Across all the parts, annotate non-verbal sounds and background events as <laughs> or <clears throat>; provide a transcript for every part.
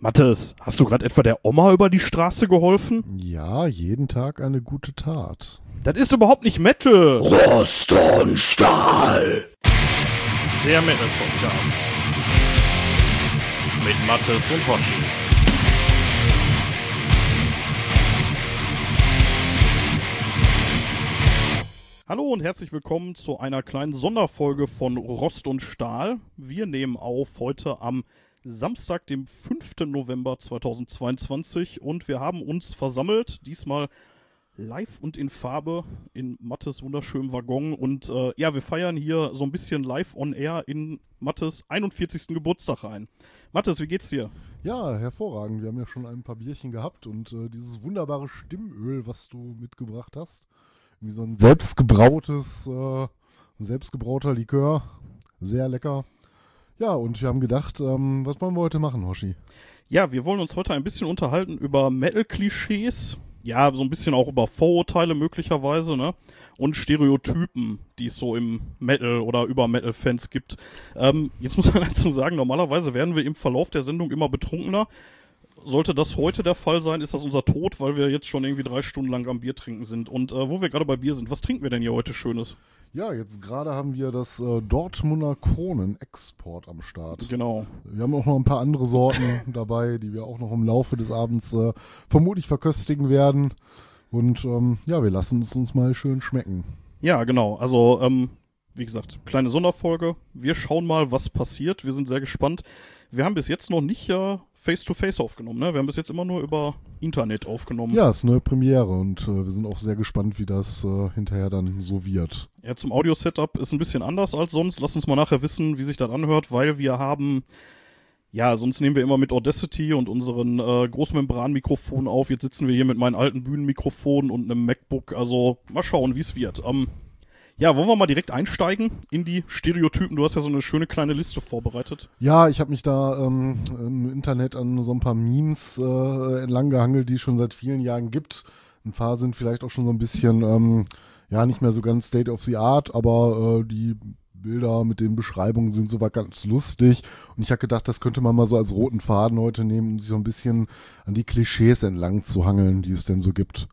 Mathis, hast du gerade etwa der Oma über die Straße geholfen? Ja, jeden Tag eine gute Tat. Das ist überhaupt nicht Metal. Rost und Stahl. Der Metal Podcast. Mit Mathis und Hoshi. Hallo und herzlich willkommen zu einer kleinen Sonderfolge von Rost und Stahl. Wir nehmen auf heute am Samstag, dem 5. November 2022 und wir haben uns versammelt, diesmal live und in Farbe in Mattes wunderschönem Waggon und äh, ja, wir feiern hier so ein bisschen live on air in Mattes 41. Geburtstag rein. Mattes, wie geht's dir? Ja, hervorragend. Wir haben ja schon ein paar Bierchen gehabt und äh, dieses wunderbare Stimmöl, was du mitgebracht hast, wie so ein selbstgebrautes, äh, selbstgebrauter Likör, sehr lecker. Ja, und wir haben gedacht, ähm, was wollen wir heute machen, Hoshi? Ja, wir wollen uns heute ein bisschen unterhalten über Metal-Klischees. Ja, so ein bisschen auch über Vorurteile möglicherweise, ne? Und Stereotypen, die es so im Metal oder über Metal-Fans gibt. Ähm, jetzt muss man <laughs> dazu sagen, normalerweise werden wir im Verlauf der Sendung immer betrunkener. Sollte das heute der Fall sein, ist das unser Tod, weil wir jetzt schon irgendwie drei Stunden lang am Bier trinken sind. Und äh, wo wir gerade bei Bier sind, was trinken wir denn hier heute Schönes? Ja, jetzt gerade haben wir das äh, Dortmunder Kronen-Export am Start. Genau. Wir haben auch noch ein paar andere Sorten <laughs> dabei, die wir auch noch im Laufe des Abends äh, vermutlich verköstigen werden. Und ähm, ja, wir lassen es uns mal schön schmecken. Ja, genau. Also, ähm, wie gesagt, kleine Sonderfolge. Wir schauen mal, was passiert. Wir sind sehr gespannt. Wir haben bis jetzt noch nicht äh, Face-to-Face aufgenommen. Ne? Wir haben bis jetzt immer nur über Internet aufgenommen. Ja, ist eine Premiere und äh, wir sind auch sehr gespannt, wie das äh, hinterher dann so wird. Ja, zum Audio-Setup ist ein bisschen anders als sonst. Lass uns mal nachher wissen, wie sich das anhört, weil wir haben, ja, sonst nehmen wir immer mit Audacity und unseren äh, Großmembran-Mikrofonen auf. Jetzt sitzen wir hier mit meinen alten Bühnenmikrofonen und einem MacBook. Also mal schauen, wie es wird. Ähm, ja, wollen wir mal direkt einsteigen in die Stereotypen? Du hast ja so eine schöne kleine Liste vorbereitet. Ja, ich habe mich da ähm, im Internet an so ein paar Memes äh, entlang gehangelt, die es schon seit vielen Jahren gibt. Ein paar sind vielleicht auch schon so ein bisschen, ähm, ja, nicht mehr so ganz State of the Art, aber äh, die Bilder mit den Beschreibungen sind soweit ganz lustig. Und ich habe gedacht, das könnte man mal so als roten Faden heute nehmen, um sich so ein bisschen an die Klischees entlang zu hangeln, die es denn so gibt.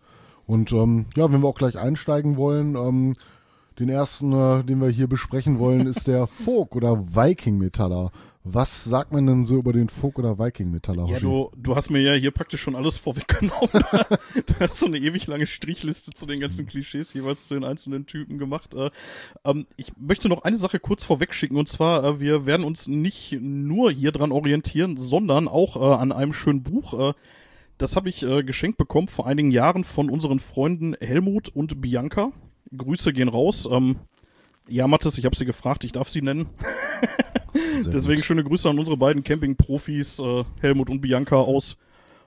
Und ähm, ja, wenn wir auch gleich einsteigen wollen, ähm, den ersten, äh, den wir hier besprechen wollen, ist der <laughs> Folk- oder Viking-Metaller. Was sagt man denn so über den Folk- oder Viking-Metaller? Ja, du, du hast mir ja hier praktisch schon alles vorweggenommen. <laughs> du hast so eine ewig lange Strichliste zu den ganzen Klischees jeweils zu den einzelnen Typen gemacht. Äh, ähm, ich möchte noch eine Sache kurz vorwegschicken und zwar, äh, wir werden uns nicht nur hier dran orientieren, sondern auch äh, an einem schönen Buch. Äh, das habe ich äh, geschenkt bekommen vor einigen Jahren von unseren Freunden Helmut und Bianca. Grüße gehen raus. Ähm, ja, Mathis, ich habe sie gefragt, ich darf sie nennen. <laughs> Deswegen gut. schöne Grüße an unsere beiden Camping-Profis, äh, Helmut und Bianca aus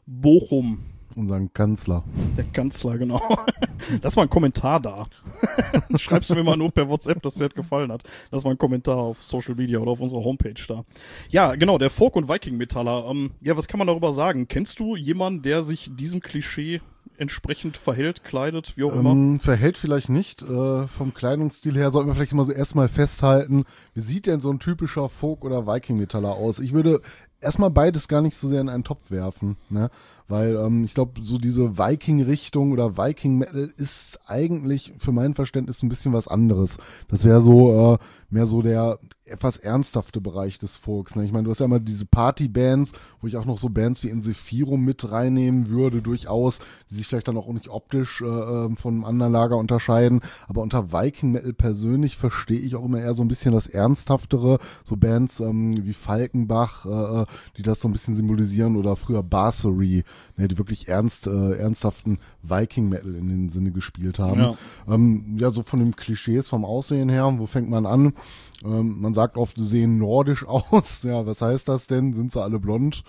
Bochum. Unseren Kanzler. Der Kanzler, genau. <laughs> Lass mal einen Kommentar da. <laughs> Schreibst du mir mal nur per WhatsApp, dass dir das gefallen hat. Lass mal einen Kommentar auf Social Media oder auf unserer Homepage da. Ja, genau, der Folk- und Viking-Metaller. Ähm, ja, was kann man darüber sagen? Kennst du jemanden, der sich diesem Klischee entsprechend verhält, kleidet, wie auch immer? Ähm, verhält vielleicht nicht. Äh, vom Kleidungsstil her sollten wir vielleicht mal so erstmal festhalten, wie sieht denn so ein typischer Folk- oder Viking-Metaller aus? Ich würde erstmal beides gar nicht so sehr in einen Topf werfen, ne? Weil ähm, ich glaube, so diese Viking-Richtung oder Viking-Metal ist eigentlich für mein Verständnis ein bisschen was anderes. Das wäre so äh, mehr so der etwas ernsthafte Bereich des Folks. Ne? Ich meine, du hast ja immer diese Party-Bands, wo ich auch noch so Bands wie Insephirum mit reinnehmen würde, durchaus, die sich vielleicht dann auch nicht optisch äh, äh, von einem anderen Lager unterscheiden. Aber unter Viking-Metal persönlich verstehe ich auch immer eher so ein bisschen das Ernsthaftere. So Bands ähm, wie Falkenbach, äh, äh, die das so ein bisschen symbolisieren oder früher Barsery, ne, die wirklich ernst, äh, ernsthaften Viking-Metal in dem Sinne gespielt haben. Ja. Ähm, ja, so von den Klischees vom Aussehen her, wo fängt man an? Ähm, man sagt oft, sie sehen nordisch <laughs> aus. Ja, was heißt das denn? Sind sie alle blond?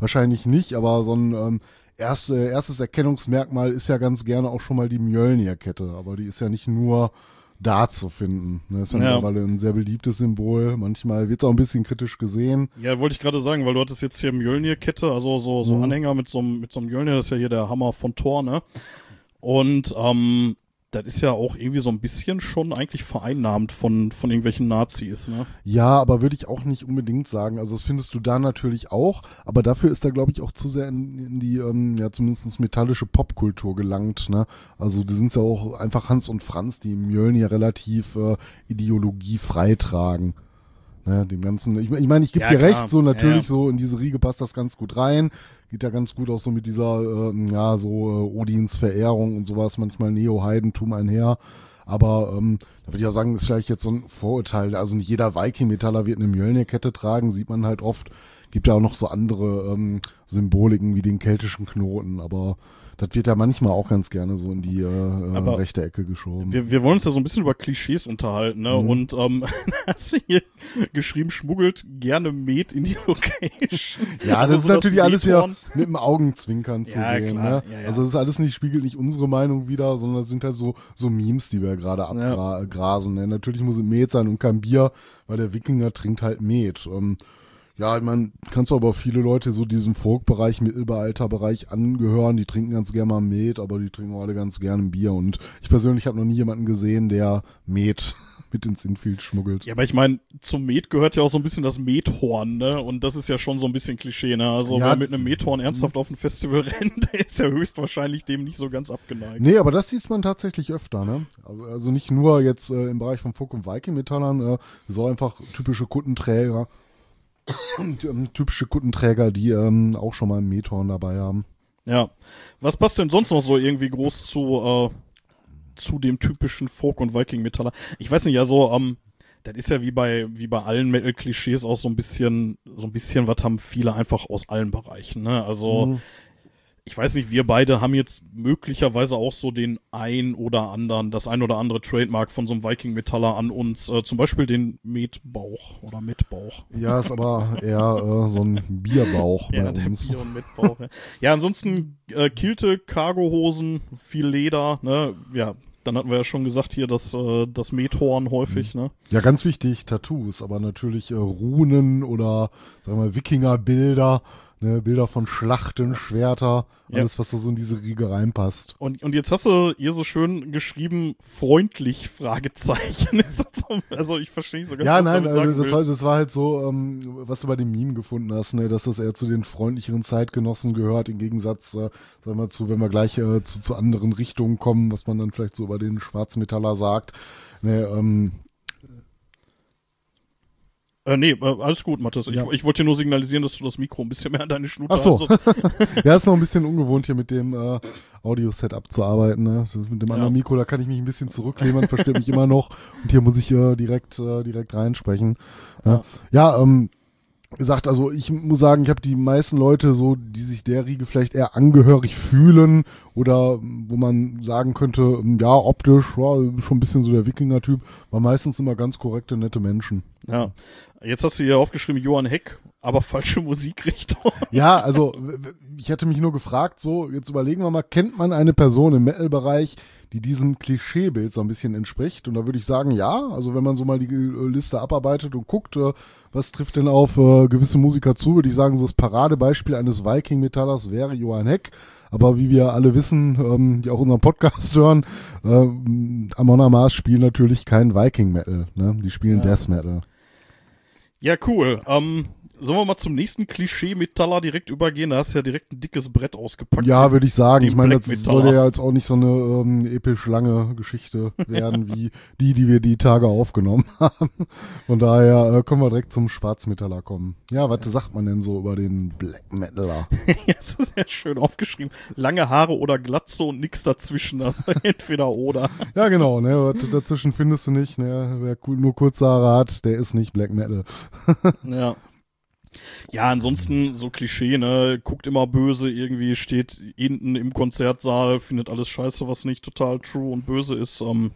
Wahrscheinlich nicht, aber so ein ähm, erste, erstes Erkennungsmerkmal ist ja ganz gerne auch schon mal die Mjölnir-Kette. Aber die ist ja nicht nur da zu finden. Ne? Ist ja, Ja. mittlerweile ein sehr beliebtes Symbol. Manchmal wird es auch ein bisschen kritisch gesehen. Ja, wollte ich gerade sagen, weil du hattest jetzt hier Mjölnir-Kette, also so, so Mhm. Anhänger mit so, einem- mit so einem Mjölnir, das ist ja hier der Hammer von Thor, ne? Und ähm, das ist ja auch irgendwie so ein bisschen schon eigentlich vereinnahmt von, von irgendwelchen Nazis, ne? Ja, aber würde ich auch nicht unbedingt sagen. Also das findest du da natürlich auch, aber dafür ist da, glaube ich, auch zu sehr in, in die, ähm, ja, zumindest metallische Popkultur gelangt, ne? Also die sind ja auch einfach Hans und Franz, die Mjölnir relativ äh, ideologiefrei tragen. Ne, dem ganzen, ich, ich meine, ich gebe Ja, dir klar. recht, so natürlich, Ja, ja. so in diese Riege passt das ganz gut rein. Geht ja ganz gut auch so mit dieser, äh, ja, so äh, Odins Verehrung und sowas, manchmal Neo-Heidentum einher. Aber ähm, da würde ich auch sagen, ist vielleicht jetzt so ein Vorurteil. Also nicht jeder Viking-Metaller wird eine Mjölnir-Kette tragen, sieht man halt oft. Gibt ja auch noch so andere ähm, Symboliken wie den keltischen Knoten, aber das wird ja manchmal auch ganz gerne so in die äh, äh, Aber rechte Ecke geschoben. Wir, wir wollen uns ja so ein bisschen über Klischees unterhalten, ne? Mhm. Und ähm, <laughs> hast du hier geschrieben, schmuggelt gerne Met in die Location. Ja, Also das ist so natürlich alles ja mit dem Augenzwinkern zu Ja, sehen. klar. Ne? Ja, ja. Also das ist alles nicht, spiegelt nicht unsere Meinung wider, sondern das sind halt so, so Memes, die wir gerade abgrasen. Ne? Natürlich muss es Met sein und kein Bier, weil der Wikinger trinkt halt Met. Ähm, ja, ich meine, kannst du aber viele Leute so diesem Folk-Bereich, Mittelalter-Bereich angehören, die trinken ganz gerne mal Met, aber die trinken auch alle ganz gerne ein Bier. Und ich persönlich habe noch nie jemanden gesehen, der Met <laughs> mit ins Infield schmuggelt. Ja, aber ich meine, zum Met gehört ja auch so ein bisschen das Methorn, ne? Und das ist ja schon so ein bisschen Klischee, ne? Also Ja. wer mit einem Methorn ernsthaft auf ein Festival <laughs> rennt, der ist ja höchstwahrscheinlich dem nicht so ganz abgeneigt. Nee, aber das sieht man tatsächlich öfter, ne? Also- Also nicht nur jetzt äh, im Bereich von Folk- und Viking-Metallern, äh, so einfach typische Kuttenträger. Und, ähm, typische Kuttenträger, die ähm, auch schon mal einen Methorn dabei haben. Ja. Was passt denn sonst noch so irgendwie groß zu, äh, zu dem typischen Folk- und Viking-Metaller? Ich weiß nicht, ja, so, ähm, das ist ja wie bei, wie bei allen Metal-Klischees auch so ein bisschen, so ein bisschen, was haben viele einfach aus allen Bereichen, ne? Also, Mhm. Ich weiß nicht, wir beide haben jetzt möglicherweise auch so den ein oder anderen, das ein oder andere Trademark von so einem Viking-Metaller an uns, äh, zum Beispiel den Metbauch oder Metbauch. Ja, ist aber eher äh, so ein Bierbauch bei Ja, uns. Bier- und Metbauch. ja. ja, ansonsten äh, Kilte, Cargohosen, viel Leder, ne? Ja, dann hatten wir ja schon gesagt hier das, äh, das Methorn häufig, ne? Ja, ganz wichtig, Tattoos, aber natürlich äh, Runen oder sagen wir mal Wikingerbilder, ne, Bilder von Schlachten, Schwerter, Ja. alles, was da so in diese Riege reinpasst. Und, und jetzt hast du hier so schön geschrieben, freundlich, Fragezeichen. <laughs> Also ich verstehe nicht so ganz, ja, was nein, du damit also sagen das war, das war halt so, ähm, was du bei dem Meme gefunden hast, ne, dass das eher zu den freundlicheren Zeitgenossen gehört, im Gegensatz, äh, sagen wir mal zu, wenn wir gleich äh, zu, zu anderen Richtungen kommen, was man dann vielleicht so über den Schwarzmetaller sagt. Ne, ähm, Äh, nee, äh, alles gut, Mathis. Ich, Ja. ich wollte dir nur signalisieren, dass du das Mikro ein bisschen mehr an deine Schnute Ach so. hast. <laughs> ja, ist noch ein bisschen ungewohnt hier mit dem äh, Audio-Setup zu arbeiten. Ne? Mit dem Ja. anderen Mikro, da kann ich mich ein bisschen zurücklehnen, man versteht mich immer noch. Und hier muss ich äh, direkt, äh, direkt reinsprechen. Ja, ja ähm, gesagt, also ich muss sagen, ich habe die meisten Leute so, die sich der Riege vielleicht eher angehörig fühlen oder wo man sagen könnte, ähm, ja, optisch, ja, schon ein bisschen so der Wikinger-Typ, war meistens immer ganz korrekte, nette Menschen. Ja. Jetzt hast du hier aufgeschrieben, Johann Heck, aber falsche Musikrichtung. <laughs> Ja, also ich hatte mich nur gefragt, so, jetzt überlegen wir mal, kennt man eine Person im Metal-Bereich, die diesem Klischeebild so ein bisschen entspricht? Und da würde ich sagen, ja. Also wenn man so mal die äh, Liste abarbeitet und guckt, äh, was trifft denn auf äh, gewisse Musiker zu, würde ich sagen, so das Paradebeispiel eines Viking-Metallers wäre Johann Heck. Aber wie wir alle wissen, ähm, die auch unseren Podcast <laughs> hören, ähm, Amon Amarth spielen natürlich kein Viking-Metal. Ne? Die spielen Ja. Death Metal. Ja, cool. Ähm, sollen wir mal zum nächsten Klischee-Metaller direkt übergehen? Da hast du ja direkt ein dickes Brett ausgepackt. Ja, würde ich sagen. Ich meine, das Metaller. soll ja jetzt auch nicht so eine ähm, episch lange Geschichte werden, <laughs> wie die, die wir die Tage aufgenommen <laughs> haben. Von daher äh, können wir direkt zum Schwarzmetaller kommen. Ja, was sagt man denn so über den Black Metaller? <laughs> Ja, das ist sehr schön aufgeschrieben. Lange Haare oder Glatze und nix dazwischen. Also entweder oder. ja, genau, ne, was dazwischen findest du nicht, ne, wer nur kurze Haare hat, der ist nicht Black Metal. Ja. Ja, ansonsten so Klischee, ne? Guckt immer böse, irgendwie steht hinten im Konzertsaal, findet alles scheiße, was nicht total true und böse ist. Ähm,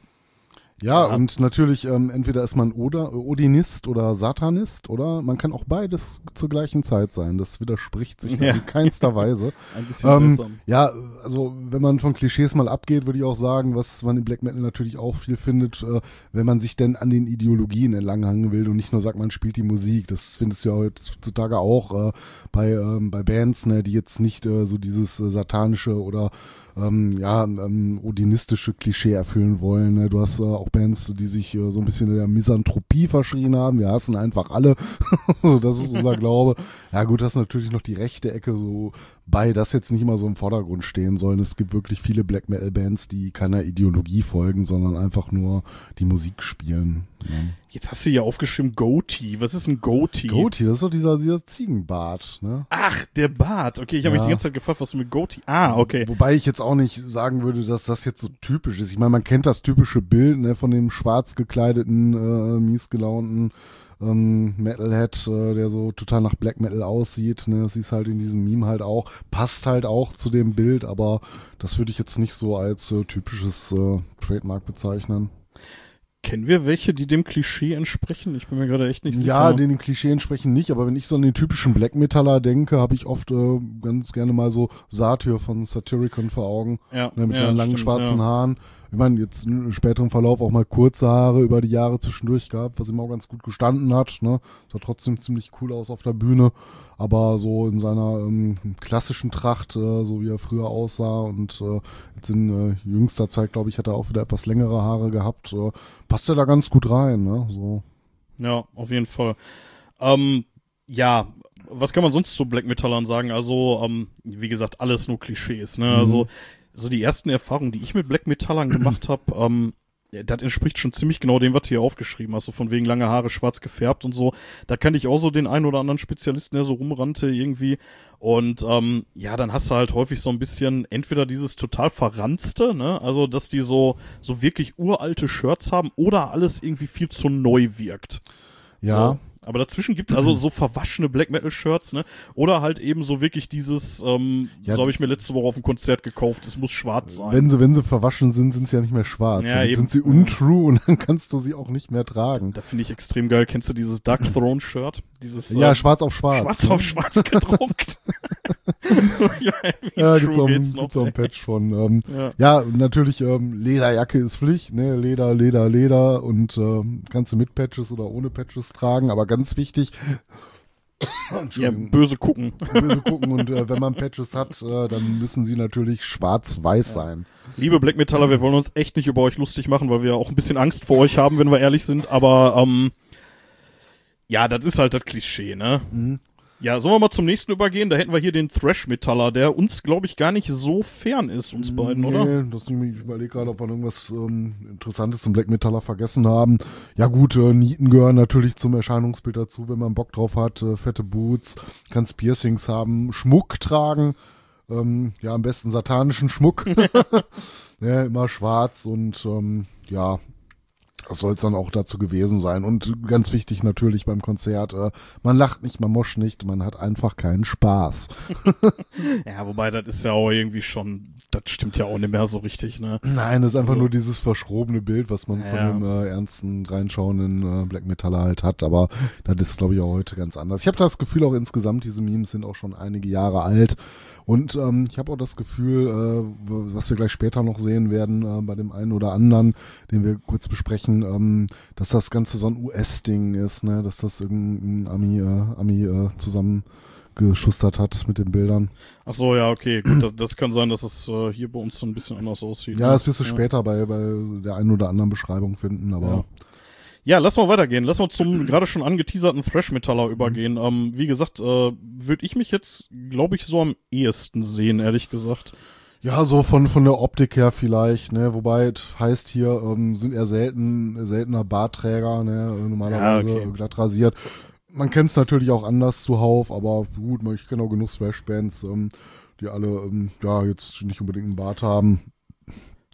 Ja, Ja. und natürlich, ähm, entweder ist man oder Odinist oder Satanist, oder man kann auch beides zur gleichen Zeit sein. Das widerspricht sich <laughs> Ja. in keinster Weise. <laughs> Ein bisschen Ähm, seltsam. ja, also wenn man von Klischees mal abgeht, würde ich auch sagen, was man im Black Metal natürlich auch viel findet, äh, wenn man sich denn an den Ideologien entlanghangen will und nicht nur sagt, man spielt die Musik. Das findest du ja heutzutage auch äh, bei, ähm, bei Bands, ne, die jetzt nicht äh, so dieses äh, satanische oder ähm, ja, ähm, odinistische Klischee erfüllen wollen. Ne? Du hast äh, auch Bands, die sich äh, so ein bisschen der Misanthropie verschrien haben. Wir hassen einfach alle. <laughs> so, das ist unser Glaube. Ja gut, das ist natürlich noch die rechte Ecke, so bei das jetzt nicht immer so im Vordergrund stehen sollen. Es gibt wirklich viele Black Metal Bands, die keiner Ideologie folgen, sondern einfach nur die Musik spielen. Ne? Jetzt hast du hier aufgeschrieben Goatee. Was ist ein Goatee? Goatee, das ist doch dieser, dieser Ziegenbart. Ne? Ach, der Bart. Okay, ich habe mich Ja. die ganze Zeit gefragt, was du mit Goatee. Ah, okay. Wobei ich jetzt auch nicht sagen würde, dass das jetzt so typisch ist. Ich meine, man kennt das typische Bild ne, von dem schwarz gekleideten, äh, mies gelaunten ähm, Metalhead, äh, der so total nach Black Metal aussieht. Ne? Das ist halt in diesem Meme halt auch. Passt halt auch zu dem Bild, aber das würde ich jetzt nicht so als äh, typisches äh, Trademark bezeichnen. Kennen wir welche, die dem Klischee entsprechen? Ich bin mir gerade echt nicht sicher. Ja, den, Klischee entsprechen nicht, aber wenn ich so an den typischen Black Metaller denke, habe ich oft äh, ganz gerne mal so Satyr von Satyricon vor Augen. ja, ne, mit ja, seinen langen stimmt, schwarzen ja. Haaren. Ich meine, jetzt im späteren Verlauf auch mal kurze Haare über die Jahre zwischendurch gehabt, was ihm auch ganz gut gestanden hat. Ne? Sah trotzdem ziemlich cool aus auf der Bühne, aber so in seiner ähm, klassischen Tracht, äh, so wie er früher aussah und äh, jetzt in äh, jüngster Zeit, glaube ich, hat er auch wieder etwas längere Haare gehabt. Äh, passt er da ganz gut rein, ne? So. Ja, auf jeden Fall. Ähm, ja, was kann man sonst zu Black Metallern sagen? Also, ähm, wie gesagt, alles nur Klischees, ne? Also, so die ersten Erfahrungen, die ich mit Black Metallern gemacht <clears throat> habe, ähm, das entspricht schon ziemlich genau dem, was du hier aufgeschrieben hast, so von wegen lange Haare schwarz gefärbt und so. Da kannte ich auch so den einen oder anderen Spezialisten, der so rumrannte irgendwie. Und ähm, ja, dann hast du halt häufig so ein bisschen entweder dieses total verranzte, ne, also dass die so so wirklich uralte Shirts haben oder alles irgendwie viel zu neu wirkt. Ja. So. Aber dazwischen gibt es also so verwaschene Black Metal Shirts, ne? Oder halt eben so wirklich dieses, ähm, Ja. so habe ich mir letzte Woche auf dem Konzert gekauft, es muss schwarz sein. Wenn sie, wenn sie verwaschen sind, sind sie ja nicht mehr schwarz. Ja, sind sie untrue und dann kannst du sie auch nicht mehr tragen. da finde ich extrem geil. Kennst du dieses Dark Throne Shirt? Dieses Ja, äh, schwarz auf schwarz. schwarz ne? auf schwarz <laughs> gedruckt. ja, Ja, gibt's auch, geht's gibt's auch ein. Patch von. Ähm, Ja. ja, natürlich ähm, Lederjacke ist Pflicht, ne? Leder, Leder, Leder und ähm, kannst du mit Patches oder ohne Patches tragen, aber ganz wichtig. ja, böse gucken. böse gucken und äh, wenn man Patches hat, äh, dann müssen sie natürlich schwarz-weiß sein. Liebe Black Metaller, wir wollen uns echt nicht über euch lustig machen, weil wir auch ein bisschen Angst vor euch haben, wenn wir ehrlich sind. Aber ähm, ja, das ist halt das Klischee, ne? Mhm. Ja, sollen wir mal zum nächsten übergehen? Da hätten wir hier den Thrash-Metaller, der uns, glaube ich, gar nicht so fern ist, uns beiden, oder? Nee, das, ich überlege gerade, ob wir irgendwas ähm, Interessantes zum Black Metaller vergessen haben. Ja gut, äh, Nieten gehören natürlich zum Erscheinungsbild dazu, wenn man Bock drauf hat. Äh, fette Boots, kannst Piercings haben, Schmuck tragen. Ähm, ja, am besten satanischen Schmuck. <laughs> <laughs> ja, immer schwarz und ähm, ja, das soll es dann auch dazu gewesen sein. Und ganz wichtig natürlich beim Konzert, äh, man lacht nicht, man moscht nicht, man hat einfach keinen Spaß. <laughs> Ja, wobei, das ist ja auch irgendwie schon, das stimmt ja auch nicht mehr so richtig, ne? Nein, das ist einfach So. nur dieses verschrobene Bild, was man von Ja. dem äh, ernsten, reinschauenden äh, Black Metaller halt hat. Aber das ist, glaube ich, auch heute ganz anders. Ich habe das Gefühl, auch insgesamt, diese Memes sind auch schon einige Jahre alt. Und ähm, ich habe auch das Gefühl, äh, was wir gleich später noch sehen werden, äh, bei dem einen oder anderen, den wir kurz besprechen, ähm, dass das Ganze so ein US-Ding ist, ne? dass das irgendein Ami, äh, Ami äh, zusammengeschustert hat mit den Bildern. Ach so, ja, okay, gut, das, das kann sein, dass es äh, hier bei uns so ein bisschen anders aussieht. Ja, ne? das wirst du später bei, bei der einen oder anderen Beschreibung finden, aber Ja. Ja, lass mal weitergehen. Lass mal zum <clears throat> gerade schon angeteaserten Thrash-Metaller übergehen. Ähm, wie gesagt, äh, würde ich mich jetzt, glaube ich, so am ehesten sehen, ehrlich gesagt. Ja, so von, von der Optik her vielleicht, ne, wobei es heißt hier, ähm, sind eher selten, seltener Bartträger, ne, äh, normalerweise Ja, okay. äh, glatt rasiert. Man kennt es natürlich auch anders zuhauf, aber gut, ich kenne auch genug Thrash-Bands, ähm, die alle, ähm, ja, jetzt nicht unbedingt einen Bart haben.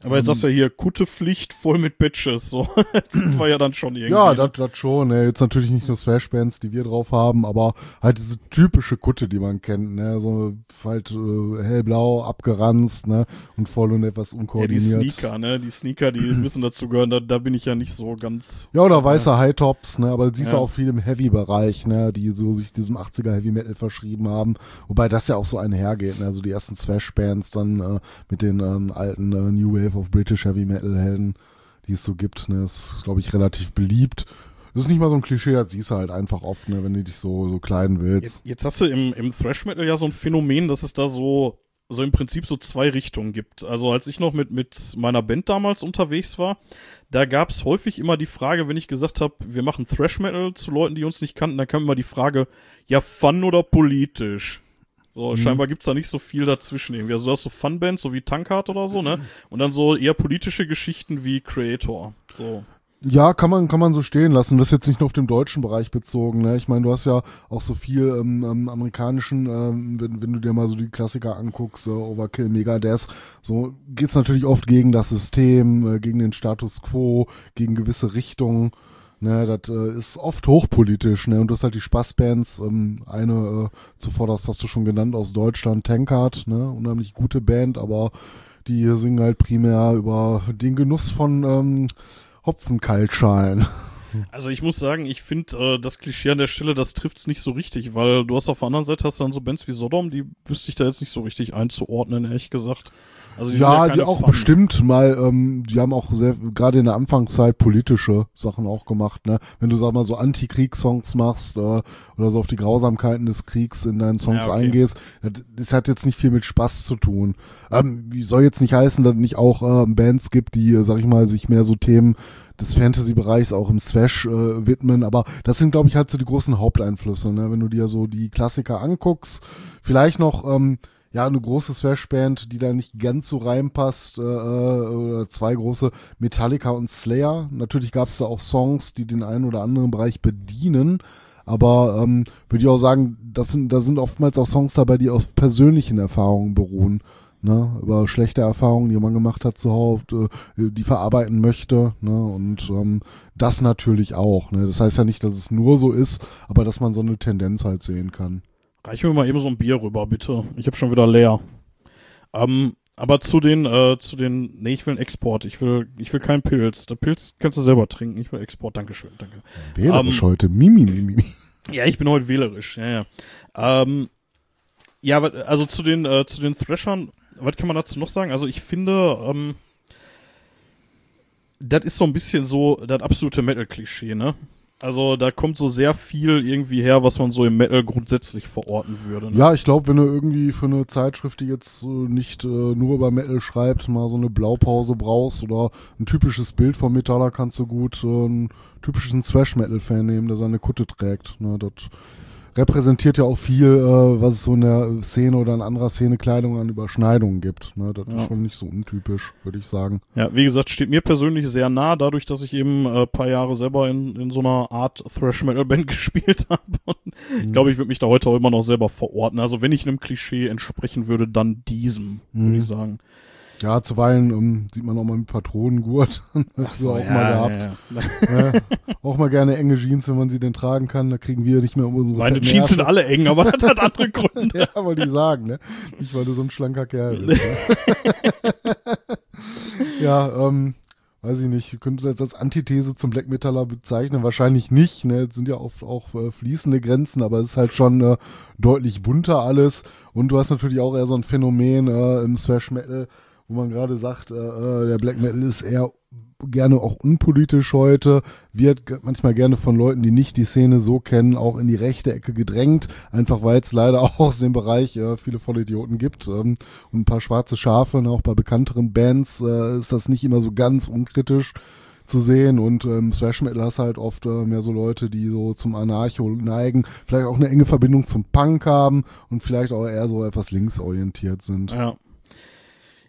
Aber jetzt sagst du ja hier Kuttepflicht voll mit Batches, so. <laughs> das sind wir ja dann schon irgendwie. Ja, das das schon. Ne? Jetzt natürlich nicht nur Slash-Bands, die wir drauf haben, aber halt diese typische Kutte, die man kennt. Ne? So halt äh, hellblau, abgeranzt ne? und voll und etwas ja, die unkoordiniert. Sneaker, ne? Die Sneaker, die <clears throat> müssen dazu gehören, da, da bin ich ja nicht so ganz. Ja, oder weiße High-Tops, ne? aber du siehst Ja. ja auch viel im Heavy-Bereich, ne? die so sich diesem 80er Heavy-Metal verschrieben haben. Wobei das ja auch so einhergeht. Ne? Also die ersten Slash-Bands dann äh, mit den ähm, alten äh, New Wave of British Heavy-Metal-Helden, die es so gibt. Ne? Ist, glaube ich, relativ beliebt. Das ist nicht mal so ein Klischee, das siehst du halt einfach oft, ne? wenn du dich so, so kleiden willst. Jetzt, jetzt hast du im, im Thrash Metal ja so ein Phänomen, dass es da so, so im Prinzip so zwei Richtungen gibt. Also als ich noch mit, mit meiner Band damals unterwegs war, da gab es häufig immer die Frage, wenn ich gesagt habe, wir machen Thrash Metal zu Leuten, die uns nicht kannten, dann kam immer die Frage, ja, Fun oder politisch? So, scheinbar gibt's da nicht so viel dazwischen irgendwie. Also du hast so Fun-Bands, so wie Tankard oder so, ne? Und dann so eher politische Geschichten wie Creator. So. Ja, kann man, kann man so stehen lassen. Das ist jetzt nicht nur auf den deutschen Bereich bezogen. Ne? Ich meine, du hast ja auch so viel ähm, ähm, amerikanischen, ähm, wenn, wenn du dir mal so die Klassiker anguckst, äh, Overkill, Megadeth, so geht's natürlich oft gegen das System, äh, gegen den Status quo, gegen gewisse Richtungen. Ne, das äh, ist oft hochpolitisch, ne? Und du hast halt die Spaßbands, ähm, eine äh, zuvor, das hast du schon genannt, aus Deutschland, Tankard, ne? Unheimlich gute Band, aber die singen halt primär über den Genuss von ähm, Hopfenkaltschalen. <laughs> Also ich muss sagen, ich finde äh, das Klischee an der Stelle, das trifft's nicht so richtig, weil du hast auf der anderen Seite hast du dann so Bands wie Sodom, die wüsste ich da jetzt nicht so richtig einzuordnen, ehrlich gesagt. Also die Ja, keine die auch Fun. bestimmt mal, ähm, die haben auch sehr, gerade in der Anfangszeit politische Sachen auch gemacht, ne? Wenn du, sag mal, so Anti-Kriegssongs machst, äh, oder so auf die Grausamkeiten des Kriegs in deinen Songs Ja, okay. eingehst, das, hat jetzt nicht viel mit Spaß zu tun. Ähm, wie soll jetzt nicht heißen, dass es nicht auch äh, Bands gibt, die, äh, sag ich mal, sich mehr so Themen des Fantasy-Bereichs auch im Thrash äh, widmen, aber das sind, glaube ich, halt so die großen Haupteinflüsse, ne? Wenn du dir so die Klassiker anguckst, vielleicht noch, ähm, ja, eine große Thrash-Band, die da nicht ganz so reinpasst, äh, äh, oder zwei große, Metallica und Slayer. Natürlich gab es da auch Songs, die den einen oder anderen Bereich bedienen, aber ähm, würde ich auch sagen, das sind, da sind oftmals auch Songs dabei, die auf persönlichen Erfahrungen beruhen. Ne, über schlechte Erfahrungen, die man gemacht hat zu Hause, äh, die verarbeiten möchte, ne, und ähm, das natürlich auch. Ne. Das heißt ja nicht, dass es nur so ist, aber dass man so eine Tendenz halt sehen kann. Reich mir mal eben so ein Bier rüber, bitte. Ich habe schon wieder leer. Ähm, aber zu den, äh, zu den, nee, ich will einen Export. Ich will, ich will keinen Pilz. Der Pilz kannst du selber trinken. Ich will Export. Dankeschön, danke. Wählerisch Ähm, heute. Mimi, Mimi. Ja, ich bin heute wählerisch. Ja, ja. Ähm, ja, also zu den, äh, zu den Thrashern, was kann man dazu noch sagen? Also ich finde, ähm, das ist so ein bisschen so das absolute Metal-Klischee, ne? Also da kommt so sehr viel irgendwie her, was man so im Metal grundsätzlich verorten würde. Ne? Ja, ich glaube, wenn du irgendwie für eine Zeitschrift, die jetzt äh, nicht äh, nur über Metal schreibt, mal so eine Blaupause brauchst oder ein typisches Bild vom Metaller, kannst du gut äh, einen typischen Thrash-Metal-Fan nehmen, der seine Kutte trägt. Ne, das repräsentiert ja auch viel, äh, was es so in der Szene oder in anderer Szene Kleidung an Überschneidungen gibt. Ne, das Ja. ist schon nicht so untypisch, würde ich sagen. Ja, wie gesagt, steht mir persönlich sehr nah, dadurch, dass ich eben äh, paar Jahre selber in, in so einer Art Thrash-Metal-Band <laughs> gespielt habe. Und Ich glaube, ich würde mich da heute auch immer noch selber verorten. Also wenn ich einem Klischee entsprechen würde, dann diesem, würde Mhm. ich sagen. Ja, zuweilen ähm, sieht man auch mal mit Patronengurt. <laughs> Hast du auch mal gehabt. Ja, ja. Ja, auch mal gerne enge Jeans, wenn man sie denn tragen kann. Da kriegen wir nicht mehr um unsere Meine Jeans sind alle eng, aber das hat andere <laughs> Gründe. Ja, wollte ich sagen, ne? Nicht, weil du so ein schlanker Kerl bist. Ne? <laughs> ja, ähm, weiß ich nicht, könnte das als Antithese zum Black Metaller bezeichnen? Wahrscheinlich nicht, ne? Es sind ja oft auch äh, fließende Grenzen, aber es ist halt schon äh, deutlich bunter alles. Und du hast natürlich auch eher so ein Phänomen äh, im Thrash Metal, wo man gerade sagt, äh, äh, der Black Metal ist eher gerne auch unpolitisch heute, wird manchmal gerne von Leuten, die nicht die Szene so kennen, auch in die rechte Ecke gedrängt, einfach weil es leider <laughs> auch aus dem Bereich äh, viele Vollidioten gibt ähm, und ein paar schwarze Schafe, ne, auch bei bekannteren Bands äh, ist das nicht immer so ganz unkritisch zu sehen und ähm, Thrash Metal hast halt oft äh, mehr so Leute, die so zum Anarcho neigen, vielleicht auch eine enge Verbindung zum Punk haben und vielleicht auch eher so etwas linksorientiert sind. Ja.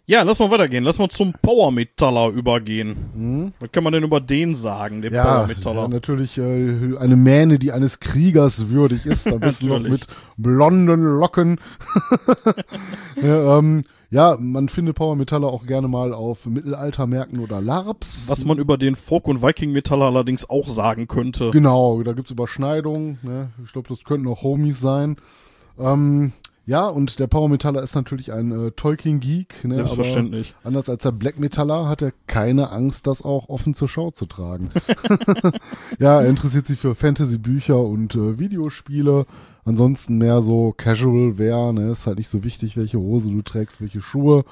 Ja, lass mal weitergehen. Lass mal zum Power Metaller übergehen. Mhm. Was kann man denn über den sagen, den Ja, Power Metaller? ja, natürlich äh, eine Mähne, die eines Kriegers würdig <laughs> ist, am besten noch mit blonden Locken. <laughs> ja, ähm, ja, man findet Power Metaller auch gerne mal auf Mittelaltermärkten oder LARPs. Was man über den Folk- und Viking-Metaller allerdings auch sagen könnte. Genau, da gibt's Überschneidungen. Ne? Ich glaube, das könnten auch Homies sein. Ähm, ja, und der Power Metaller ist natürlich ein äh, Tolkien-Geek. Ne? Selbstverständlich. Aber anders als der Black Metaller hat er keine Angst, das auch offen zur Schau zu tragen. <laughs> <laughs> ja, er interessiert sich für Fantasy-Bücher und äh, Videospiele. Ansonsten mehr so Casual Wear. Ne? Ist halt nicht so wichtig, welche Hose du trägst, welche Schuhe.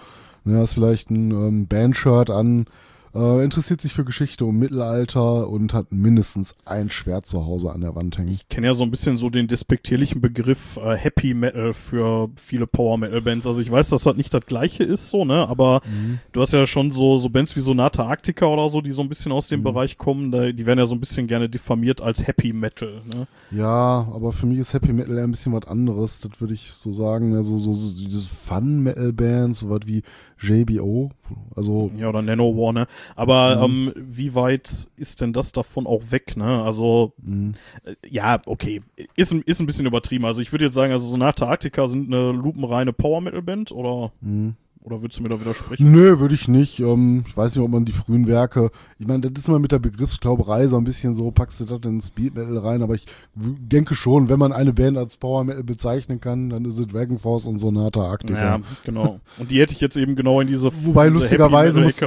Ne? Hast vielleicht ein ähm, Bandshirt an. Äh, interessiert sich für Geschichte um Mittelalter und hat mindestens ein Schwert zu Hause an der Wand hängen. Ich kenne ja so ein bisschen so den despektierlichen Begriff äh, Happy Metal für viele Power Metal Bands. Also ich weiß, dass das nicht das gleiche ist, so, ne? Aber Mhm. du hast ja schon so, so Bands wie Sonata Arctica oder so, die so ein bisschen aus dem Mhm. Bereich kommen, da, die werden ja so ein bisschen gerne diffamiert als Happy Metal, ne? Ja, aber für mich ist Happy Metal eher ein bisschen was anderes. Das würde ich so sagen. Mehr so, so, so diese Fun-Metal-Bands, so was wie JBO. Also, Ja, oder Nanowar, ne? Aber Mhm. ähm, wie weit ist denn das davon auch weg, ne? Also, mh. äh, ja, okay. Ist, ein- ist ein bisschen übertrieben. Also ich würde jetzt sagen, also Sonata Arctica sind eine lupenreine Power Metal Band oder, Mh. Oder würdest du mir da widersprechen? Nö, würde ich nicht. Ähm, ich weiß nicht, ob man die frühen Werke. Ich meine, das ist mal mit der Begriffsklauberei so ein bisschen so, packst du das in Speed Metal rein, aber ich denke schon, wenn man eine Band als Power Metal bezeichnen kann, dann ist es Dragon Force und Sonata Arctica. Ja, genau. Und die hätte ich jetzt eben genau in diese, Wobei diese lustigerweise muss,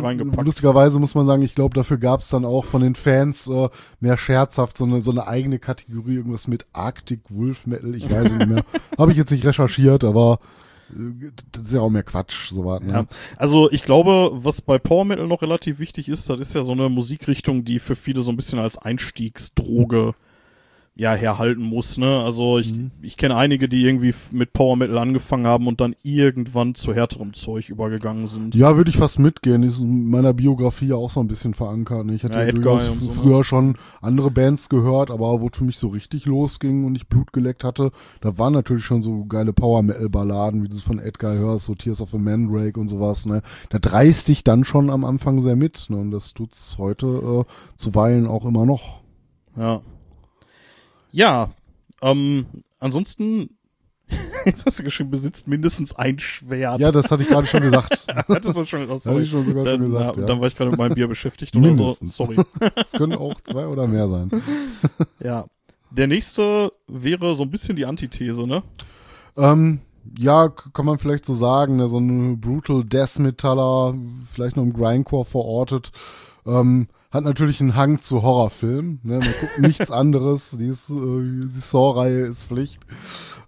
lustigerweise muss man sagen, ich glaube, dafür gab es dann auch von den Fans äh, mehr scherzhaft so eine, so eine eigene Kategorie, irgendwas mit Arctic Wolf Metal, ich weiß nicht mehr. <laughs> Habe ich jetzt nicht recherchiert, aber das ist ja auch mehr Quatsch, so was. Ne? Ja, also ich glaube, was bei Power Metal noch relativ wichtig ist, das ist ja so eine Musikrichtung, die für viele so ein bisschen als Einstiegsdroge ja herhalten muss, ne? Also ich, Mhm. ich kenne einige, die irgendwie mit Power Metal angefangen haben und dann irgendwann zu härterem Zeug übergegangen sind. Ja, würde ich fast mitgehen. Ist in meiner Biografie ja auch so ein bisschen verankert. Ne? Ich hatte Ja, durchaus so, ne? früher schon andere Bands gehört, aber wo für mich so richtig losging und ich Blut geleckt hatte, da waren natürlich schon so geile Power-Metal-Balladen, wie du es von Edgar hörst, so Tears of a Mandrake und sowas. Ne? Da dreist dich dann schon am Anfang sehr mit. Ne? Und das tut's heute äh, zuweilen auch immer noch. Ja. Ja, ähm, ansonsten, <laughs> jetzt hast du geschrieben, besitzt mindestens ein Schwert. Ja, das hatte ich gerade schon gesagt. <laughs> Hattest du schon, oh, sorry. ich schon sogar Dann, schon gesagt. ja, Ja. dann war ich gerade mit meinem Bier <laughs> beschäftigt oder so. Sorry. Es können auch zwei oder mehr sein. Ja. Der nächste wäre so ein bisschen die Antithese, ne? Ähm, ja, kann man vielleicht so sagen, ne, so ein Brutal Death Metaller, vielleicht noch im Grindcore verortet, ähm, hat natürlich einen Hang zu Horrorfilmen. Ne? Man guckt nichts <laughs> anderes. Die, ist, äh, die Saw-Reihe ist Pflicht.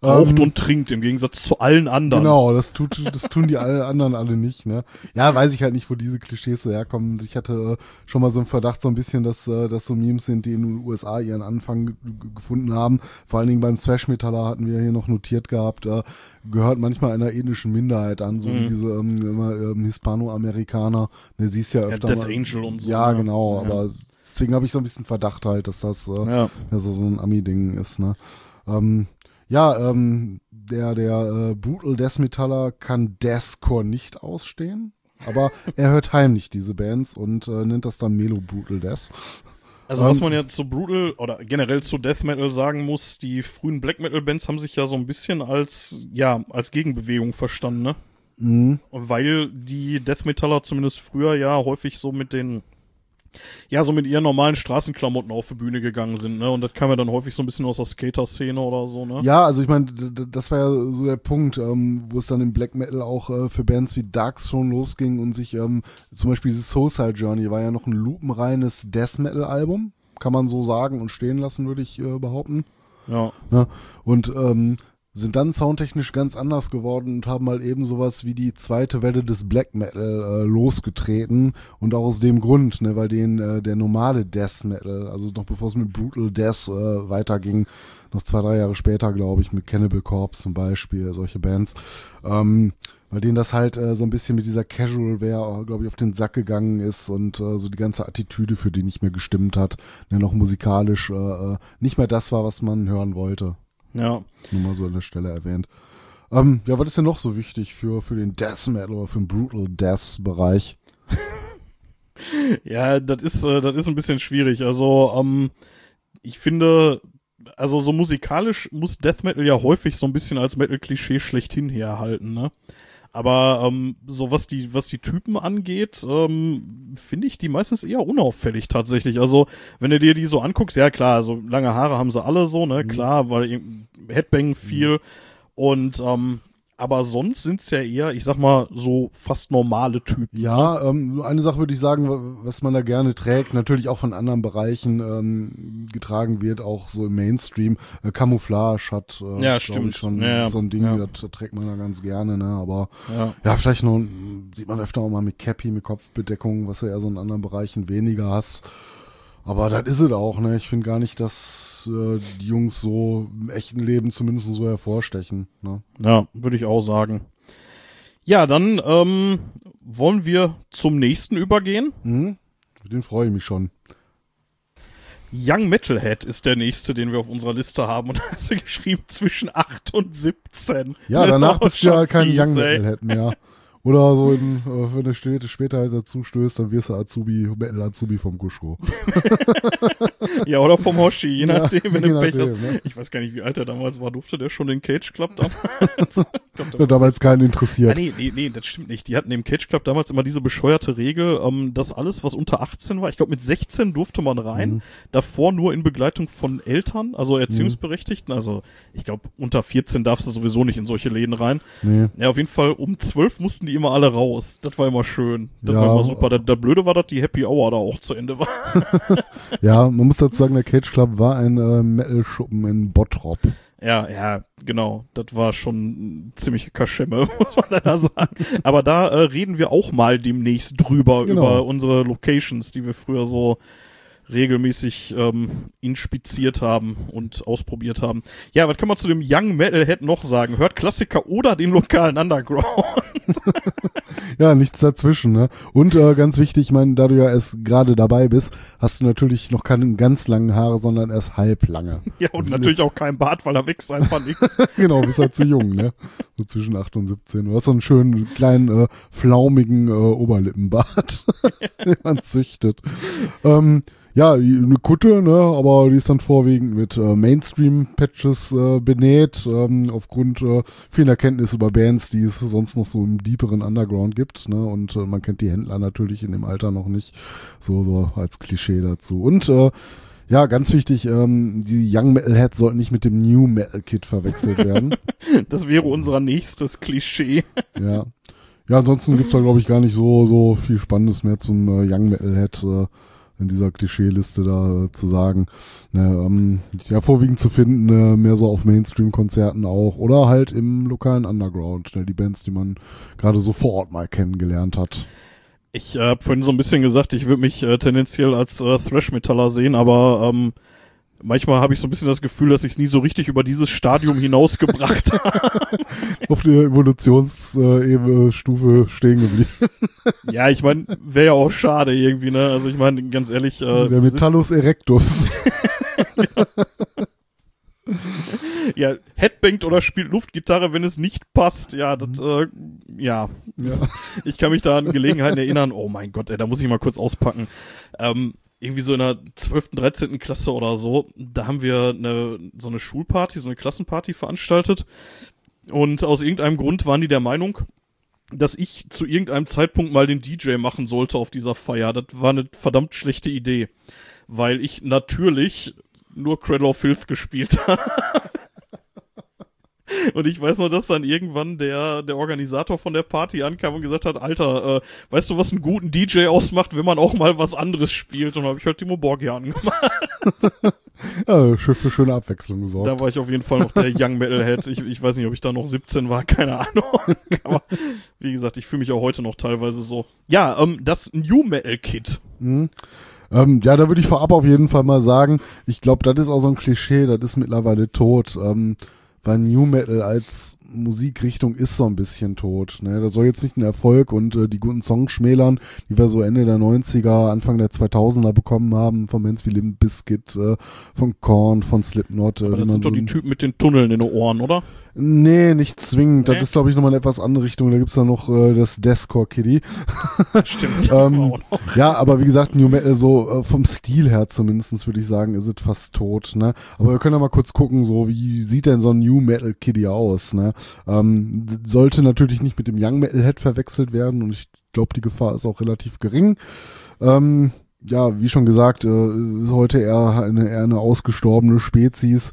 Raucht Ähm, und trinkt im Gegensatz zu allen anderen. Genau, das tut, das tun die alle anderen alle nicht, ne? Ja, weiß ich halt nicht, wo diese Klischees so herkommen. Ich hatte äh, schon mal so einen Verdacht, so ein bisschen, dass äh, das so Memes sind, die in den USA ihren Anfang ge- ge- gefunden haben. Vor allen Dingen beim Thrash-Metaller hatten wir hier noch notiert gehabt, äh, gehört manchmal einer ethnischen Minderheit an, so wie Mhm. diese ähm, immer, ähm, Hispanoamerikaner. Ne, siehst ja Ja, öfter Death mal. Angel und so. Ja, ne? genau, Ja. aber deswegen habe ich so ein bisschen Verdacht halt, dass das äh, Ja. ja, so, so ein Ami-Ding ist, ne? Ähm, ja, ähm, der, der äh, Brutal Death Metaller kann Deathcore nicht ausstehen, aber <laughs> er hört heimlich diese Bands und äh, nennt das dann Melo Brutal Death. Also was Ähm, man ja zu Brutal oder generell zu Death Metal sagen muss, die frühen Black Metal Bands haben sich ja so ein bisschen als, ja, als Gegenbewegung verstanden, ne? Mhm. Weil die Death Metaller zumindest früher ja häufig so mit den, ja, so mit ihren normalen Straßenklamotten auf die Bühne gegangen sind, ne? Und das kam ja dann häufig so ein bisschen aus der Skater-Szene oder so, ne? Ja, also ich meine, das war ja so der Punkt, ähm, wo es dann im Black Metal auch äh, für Bands wie Darks schon losging und sich ähm, zum Beispiel dieses Soulside Journey war ja noch ein lupenreines Death Metal Album, kann man so sagen und stehen lassen, würde ich äh, behaupten. Ja. Ne? Und ähm, sind dann soundtechnisch ganz anders geworden und haben halt eben sowas wie die zweite Welle des Black Metal äh, losgetreten und auch aus dem Grund, ne, weil den äh, der normale Death Metal, also noch bevor es mit Brutal Death äh, weiterging, noch zwei, drei Jahre später, glaube ich, mit Cannibal Corpse zum Beispiel, solche Bands, ähm, weil denen das halt äh, so ein bisschen mit dieser Casual Wear, glaube ich, auf den Sack gegangen ist und äh, so die ganze Attitüde für die nicht mehr gestimmt hat, der noch musikalisch äh, äh, nicht mehr das war, was man hören wollte. Ja. Nur mal so an der Stelle erwähnt. Ähm, ja, was ist denn noch so wichtig für, für den Death Metal oder für den Brutal Death Bereich? <laughs> Ja, das ist, äh, das ist ein bisschen schwierig. Also, ähm, ich finde, also so musikalisch muss Death Metal ja häufig so ein bisschen als Metal-Klischee schlechthin herhalten, ne? Aber ähm, so was die, was die Typen angeht, ähm, finde ich die meistens eher unauffällig tatsächlich. Also, wenn du dir die so anguckst, ja klar, so lange Haare haben sie alle so, ne, klar, weil Headbang viel. Und ähm, aber sonst sind's ja eher, ich sag mal, so fast normale Typen. Ja, ähm, eine Sache würde ich sagen, was man da gerne trägt, natürlich auch von anderen Bereichen ähm, getragen wird, auch so im Mainstream. Äh, Camouflage hat äh, Ja, stimmt. schon Ja, so ein Ding, ja. das trägt man da ganz gerne, ne? Aber Ja. ja, vielleicht noch sieht man öfter auch mal mit Cappy, mit Kopfbedeckung, was du eher so in anderen Bereichen weniger hast. Aber das ist es auch, ne? Ich finde gar nicht, dass äh, die Jungs so im echten Leben zumindest so hervorstechen, ne? Ja, würde ich auch sagen. Ja, dann ähm, wollen wir zum nächsten übergehen. Mhm. Den freue ich mich schon. Young Metalhead ist der nächste, den wir auf unserer Liste haben. Und <laughs> da hast du geschrieben zwischen 8 und 17. Ja, Das danach bist du ja kein Young ey. Metalhead mehr. Oder so, in, äh, wenn du später, später halt dazu stößt, dann wirst du Azubi, Metal Azubi vom Kuschko. <laughs> Ja, oder vom Hoshi, je Ja, nachdem, wenn je du Pech nachdem, hast. ne? Ich weiß gar nicht, wie alt er damals war. Durfte der schon den Cage Club damals? <laughs> Ja, damals keinen Ah, interessiert. nee, nee, nee, das stimmt nicht. Die hatten im Cage Club damals immer diese bescheuerte Regel, ähm, dass alles, was unter 18 war, ich glaube mit 16 durfte man rein, Mhm. davor nur in Begleitung von Eltern, also Erziehungsberechtigten, also ich glaube unter 14 darfst du sowieso nicht in solche Läden rein. Nee. Ja, auf jeden Fall um 12 mussten die immer alle raus. Das war immer schön. Das Ja, war immer super. Das, das Blöde war, dass die Happy Hour da auch zu Ende war. <laughs> Ja, man muss dazu sagen, der Cage Club war ein äh, Metal-Schuppen in Bottrop. Ja, ja, genau. Das war schon ziemliche Kaschemme, <laughs> muss man leider sagen. Aber da äh, reden wir auch mal demnächst drüber, Genau. über unsere Locations, die wir früher so regelmäßig ähm, inspiziert haben und ausprobiert haben. Ja, was kann man zu dem Young Metalhead noch sagen? Hört Klassiker oder den lokalen Underground. <laughs> <laughs> Ja, nichts dazwischen, ne? Und äh, ganz wichtig, ich meine, da du ja erst gerade dabei bist, hast du natürlich noch keine ganz langen Haare, sondern erst halblange. <laughs> ja, und natürlich auch kein Bart, weil er wächst einfach nix. genau, bist halt zu jung, ne? So zwischen 8 und 17. Du hast so einen schönen, kleinen, äh, flaumigen äh, Oberlippenbart, den man züchtet. Ähm, ja, eine Kutte, ne, aber die ist dann vorwiegend mit äh, Mainstream-Patches äh, benäht, ähm, aufgrund äh, vielen Erkenntnisse über Bands, die es sonst noch so im deeperen Underground gibt, ne, und äh, man kennt die Händler natürlich in dem Alter noch nicht, so, so als Klischee dazu. Und, äh, ja, ganz wichtig, ähm, die Young Metal Heads sollten nicht mit dem New Metal Kit verwechselt werden. <laughs> Das wäre unser nächstes Klischee. <laughs> ja. Ja, ansonsten gibt's da, glaube ich, gar nicht so, so viel Spannendes mehr zum äh, Young Metalhead äh, in dieser Klischeeliste da äh, zu sagen. Ne, ähm, ja, vorwiegend zu finden, äh, mehr so auf Mainstream-Konzerten auch oder halt im lokalen Underground, ne, die Bands, die man gerade so vor Ort mal kennengelernt hat. Ich äh, habe vorhin so ein bisschen gesagt, ich würde mich äh, tendenziell als äh, Thrash-Metaller sehen, aber ähm, manchmal habe ich so ein bisschen das Gefühl, dass ich es nie so richtig über dieses Stadium hinausgebracht <laughs> habe. Auf der Evolutionsstufe stehen geblieben. ja, ich meine, wäre ja auch schade irgendwie, ne? Also ich meine, ganz ehrlich, äh, der Metallus erectus. <laughs> ja, Headbangt oder spielt Luftgitarre, wenn es nicht passt. Ja, das, äh, ja, ja. Ich kann mich da an Gelegenheiten erinnern, oh mein Gott, ey, da muss ich mal kurz auspacken. Ähm, irgendwie so in der 12., 13. Klasse oder so, da haben wir eine, so eine Schulparty, so eine Klassenparty veranstaltet. Und aus irgendeinem Grund waren die der Meinung, dass ich zu irgendeinem Zeitpunkt mal den DJ machen sollte auf dieser Feier. Das war eine verdammt schlechte Idee. Weil ich natürlich nur Cradle of Filth gespielt <laughs> habe. Und ich weiß noch, dass dann irgendwann der, der Organisator von der Party ankam und gesagt hat, Alter, äh, weißt du, was einen guten DJ ausmacht, wenn man auch mal was anderes spielt? Und dann habe ich halt Timo Borgia angemacht. <laughs> ja, für schöne Abwechslung gesorgt. Da war ich auf jeden Fall noch der Young Metalhead. Ich, ich weiß nicht, ob ich da noch 17 war, keine Ahnung. <laughs> Aber wie gesagt, ich fühle mich auch heute noch teilweise so. Ja, ähm, das New Metal Kit. Mhm. Ähm, ja, da würde ich vorab auf jeden Fall mal sagen, ich glaube, das ist auch so ein Klischee, das ist mittlerweile tot. Ähm, weil New Metal als Musikrichtung ist so ein bisschen tot. Ne? Das soll jetzt nicht ein Erfolg und äh, die guten Songs schmälern, die wir so Ende der 90er, Anfang der 2000er bekommen haben, von Bands wie Limp Bizkit, äh, von Korn, von Slipknot. Äh, Aber das sind doch so die Typen mit den Tunneln in den Ohren, oder? Nee, nicht zwingend. Nee? Das ist, glaube ich, nochmal eine etwas andere Richtung. Da gibt's dann noch äh, das Deathcore Kitty. <laughs> Stimmt. <laughs> Ähm, ja, aber wie gesagt, New Metal, so äh, vom Stil her zumindest, würde ich sagen, ist es fast tot. Ne? Aber wir können ja mal kurz gucken, so wie sieht denn so ein New Metal Kitty aus? Ne? Ähm, sollte natürlich nicht mit dem Young Metal Head verwechselt werden und ich glaube, die Gefahr ist auch relativ gering. Ähm, ja, wie schon gesagt, äh, ist heute eher eine, eher eine ausgestorbene Spezies.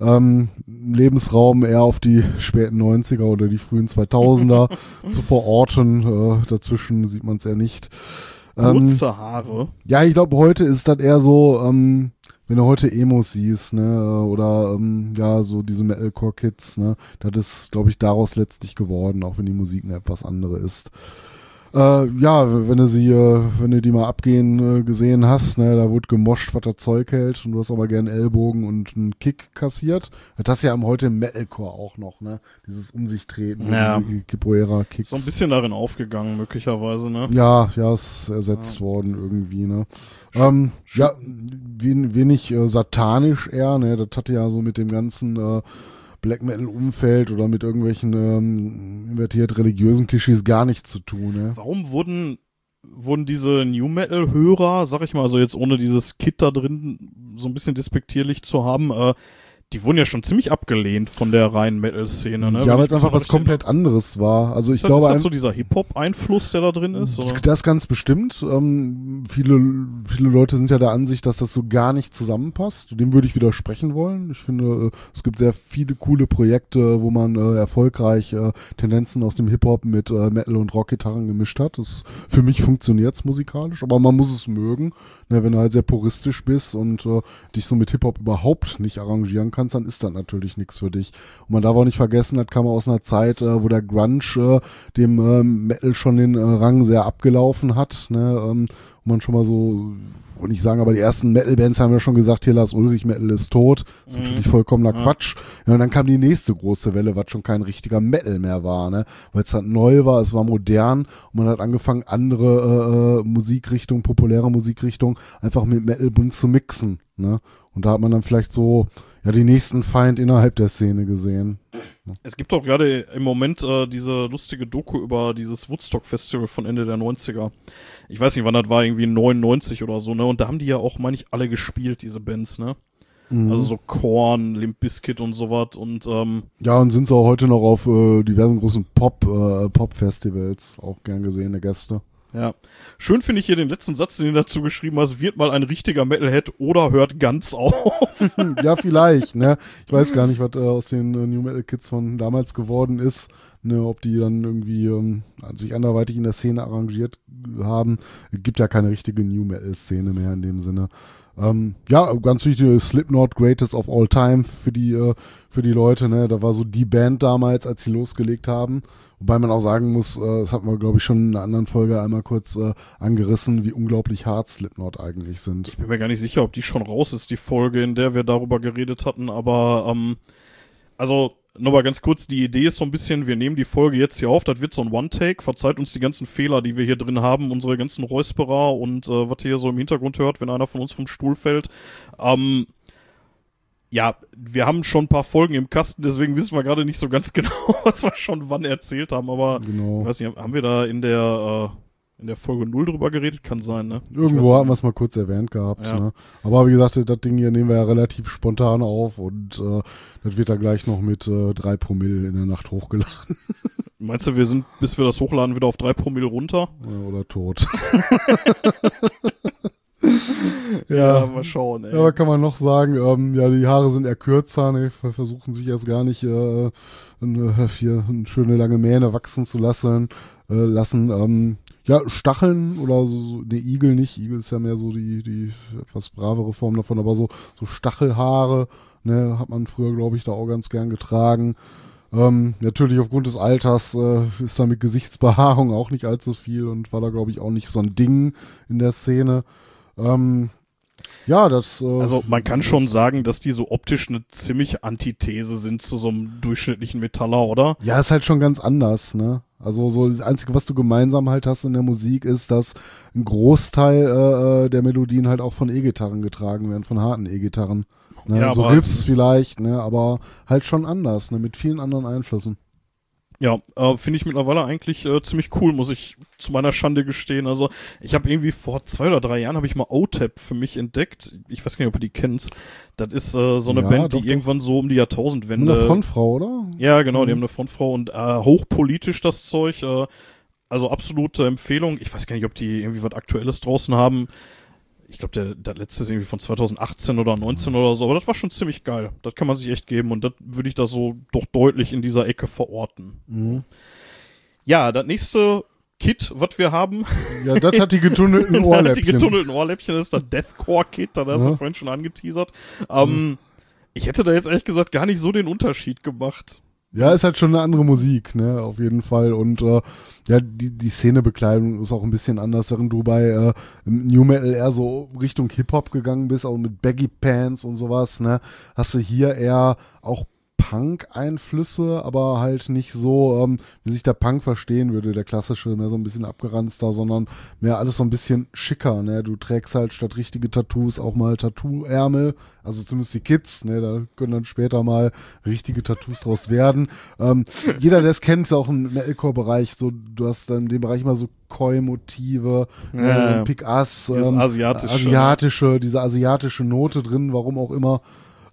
Ähm, Lebensraum eher auf die späten 90er oder die frühen 2000er <laughs> zu verorten. Äh, dazwischen sieht man es eher nicht. Ähm, Kurze Haare. ja, ich glaube, heute ist das eher so, ähm, wenn du heute Emos siehst, ne, oder ähm, ja, so diese Metalcore-Kids, ne, das ist, glaube ich, daraus letztlich geworden, auch wenn die Musik eine etwas andere ist. Äh, ja, wenn du sie, äh, wenn du die mal abgehen äh, gesehen hast, ne, da wurde gemoscht, was das Zeug hält und du hast aber gern Ellbogen und einen Kick kassiert. Das ja am heute im Metalcore auch noch, ne, dieses Um sich treten, Ja. diese Capoeira-Kicks. So ein bisschen darin aufgegangen, möglicherweise, ne? Ja, ja, ist ersetzt worden irgendwie, ne. Ähm, ja, wen, wenig äh, satanisch eher, ne. Das hatte ja so mit dem ganzen äh, Black Metal Umfeld oder mit irgendwelchen ähm, invertiert religiösen Klischees gar nichts zu tun, ne. Warum wurden, wurden diese New Metal Hörer, sag ich mal, also jetzt ohne dieses Kit da drin so ein bisschen despektierlich zu haben, äh, die wurden ja schon ziemlich abgelehnt von der reinen Metal-Szene, ne? ja, weil es einfach was komplett anderes war. Also Ist ich das, glaube, ist das so dieser Hip-Hop-Einfluss, der da drin ist? Oder? Das ganz bestimmt. Ähm, viele, viele Leute sind ja der Ansicht, dass das so gar nicht zusammenpasst. Dem würde ich widersprechen wollen. Ich finde, äh, es gibt sehr viele coole Projekte, wo man äh, erfolgreich äh, Tendenzen aus dem Hip-Hop mit äh, Metal- und Rockgitarren gemischt hat. Das, für mich funktioniert's musikalisch, aber man muss es mögen. Ne, wenn du halt sehr puristisch bist und äh, dich so mit Hip-Hop überhaupt nicht arrangieren kannst, dann ist das natürlich nichts für dich. Und man darf auch nicht vergessen, das kam aus einer Zeit, äh, wo der Grunge äh, dem ähm, Metal schon den äh, Rang sehr abgelaufen hat. Ne? Ähm, und man schon mal so, wollte ich sagen, aber die ersten Metal-Bands haben ja schon gesagt, hier Lars Ulrich, Metal ist tot. Das ist Mhm. natürlich vollkommener Ja. Quatsch. Ja, und dann kam die nächste große Welle, was schon kein richtiger Metal mehr war, ne? Weil es halt neu war, es war modern und man hat angefangen, andere äh, äh, Musikrichtungen, populäre Musikrichtungen einfach mit Metal bunt zu mixen, ne? Und da hat man dann vielleicht so, ja, die nächsten Feind innerhalb der Szene gesehen. Es gibt auch gerade im Moment äh, diese lustige Doku über dieses Woodstock-Festival von Ende der 90er. Ich weiß nicht, wann das war, irgendwie 99 oder so, ne? Und da haben die ja auch, meine ich, alle gespielt, diese Bands, ne? Mhm. Also so Korn, Limp Bizkit und sowas und ähm, Ja, und sind so heute noch auf äh, diversen großen Pop, äh, Pop-Festivals auch gern gesehene Gäste. Ja. Schön finde ich hier den letzten Satz, den du dazu geschrieben hast, wird mal ein richtiger Metalhead oder hört ganz auf. <laughs> Ja, vielleicht, ne? Ich weiß gar nicht, was äh, aus den äh, New Metal Kids von damals geworden ist, ne, ob die dann irgendwie ähm, sich anderweitig in der Szene arrangiert haben. Es gibt ja keine richtige New Metal Szene mehr in dem Sinne. Ähm, ja, ganz wichtig, Slipknot Greatest of All Time für die äh, für die Leute, ne? Da war so die Band damals, als sie losgelegt haben. Wobei man auch sagen muss, äh, das hatten wir, glaube ich, schon in einer anderen Folge einmal kurz äh, angerissen, wie unglaublich hart Slipknot eigentlich sind. Ich bin mir gar nicht sicher, ob die schon raus ist, die Folge, in der wir darüber geredet hatten, aber ähm, also nochmal ganz kurz, die Idee ist so ein bisschen, wir nehmen die Folge jetzt hier auf, das wird so ein One-Take, verzeiht uns die ganzen Fehler, die wir hier drin haben, unsere ganzen Räusperer und äh, was ihr hier so im Hintergrund hört, wenn einer von uns vom Stuhl fällt. Ähm, ja, wir haben schon ein paar Folgen im Kasten, deswegen wissen wir gerade nicht so ganz <laughs> genau, was wir schon wann erzählt haben, aber Genau. ich weiß nicht, haben wir da in der äh, in der Folge 0 drüber geredet? Kann sein, ne? Irgendwo haben wir es mal kurz erwähnt gehabt. Ja. Ne? Aber wie gesagt, das Ding hier nehmen wir ja relativ spontan auf und äh, das wird da gleich noch mit äh, drei Promille in der Nacht hochgeladen <laughs> Meinst du, wir sind, bis wir das hochladen, wieder auf drei Promille runter? äh, oder tot. <laughs> <laughs> ja. mal schauen, ey. Ja, aber kann man noch sagen, ähm, ja, die Haare sind eher kürzer, ne, ver- versuchen sich erst gar nicht äh, eine, hier eine schöne lange Mähne wachsen zu lassen. Äh, lassen ähm, ja, Stacheln oder so, so ne, Igel nicht. Igel ist ja mehr so die, die etwas bravere Form davon, aber so, so Stachelhaare, ne, hat man früher, glaube ich, da auch ganz gern getragen. Ähm, natürlich aufgrund des Alters äh, ist da mit Gesichtsbehaarung auch nicht allzu viel und war da, glaube ich, auch nicht so ein Ding in der Szene. Ähm, ja, das. Äh, Also man kann schon sagen, dass die so optisch eine ziemlich Antithese sind zu so einem durchschnittlichen Metaller, oder? Ja, ist halt schon ganz anders, ne? Also so das Einzige, was du gemeinsam halt hast in der Musik, ist, dass ein Großteil äh, äh, der Melodien halt auch von E-Gitarren getragen werden, von harten E-Gitarren. Ne? Ja, so Riffs vielleicht, ne? aber halt schon anders, ne? mit vielen anderen Einflüssen. Ja, äh, finde ich mittlerweile eigentlich äh, ziemlich cool, muss ich zu meiner Schande gestehen. Also ich habe irgendwie vor zwei oder drei Jahren habe ich mal OTAP für mich entdeckt. Ich weiß gar nicht, ob du die kennst. Das ist äh, so eine Ja, Band, doch, die doch. irgendwann so um die Jahrtausendwende. einer Frontfrau, oder? Ja, genau, die Mhm. haben eine Frontfrau und äh, hochpolitisch das Zeug. Äh, also absolute Empfehlung. Ich weiß gar nicht, ob die irgendwie was Aktuelles draußen haben. Ich glaube, der, der letzte ist irgendwie von 2018 oder 19 oder so, aber das war schon ziemlich geil. Das kann man sich echt geben und das würde ich da so doch deutlich in dieser Ecke verorten. Mhm. Ja, das nächste Kit, was wir haben, Ja, das hat die getunnelten <laughs> das hat die Ohrläppchen. getunnelten Ohrläppchen, das ist das Deathcore-Kit, da hast du Ja. vorhin schon angeteasert. Ähm, Ich hätte da jetzt ehrlich gesagt gar nicht so den Unterschied gemacht. Ja, ist halt schon eine andere Musik, ne, auf jeden Fall. Und äh, ja, die, die Szenebekleidung ist auch ein bisschen anders, während du bei äh, New Metal eher so Richtung Hip-Hop gegangen bist, auch mit Baggy Pants und sowas, ne, hast du hier eher auch Punk-Einflüsse, aber halt nicht so, ähm, wie sich der Punk verstehen würde, der klassische, ne, so ein bisschen abgeranzter, sondern mehr alles so ein bisschen schicker, ne. Du trägst halt statt richtige Tattoos auch mal Tattoo-Ärmel, also zumindest die Kids, ne, da können dann später mal richtige Tattoos draus werden. Ähm, jeder, der es kennt, ist auch im Metalcore-Bereich, so, du hast dann in dem Bereich immer so Koi-Motive, Ja, äh, Pick-Ass, ähm, asiatische, asiatische, diese asiatische Note drin, warum auch immer.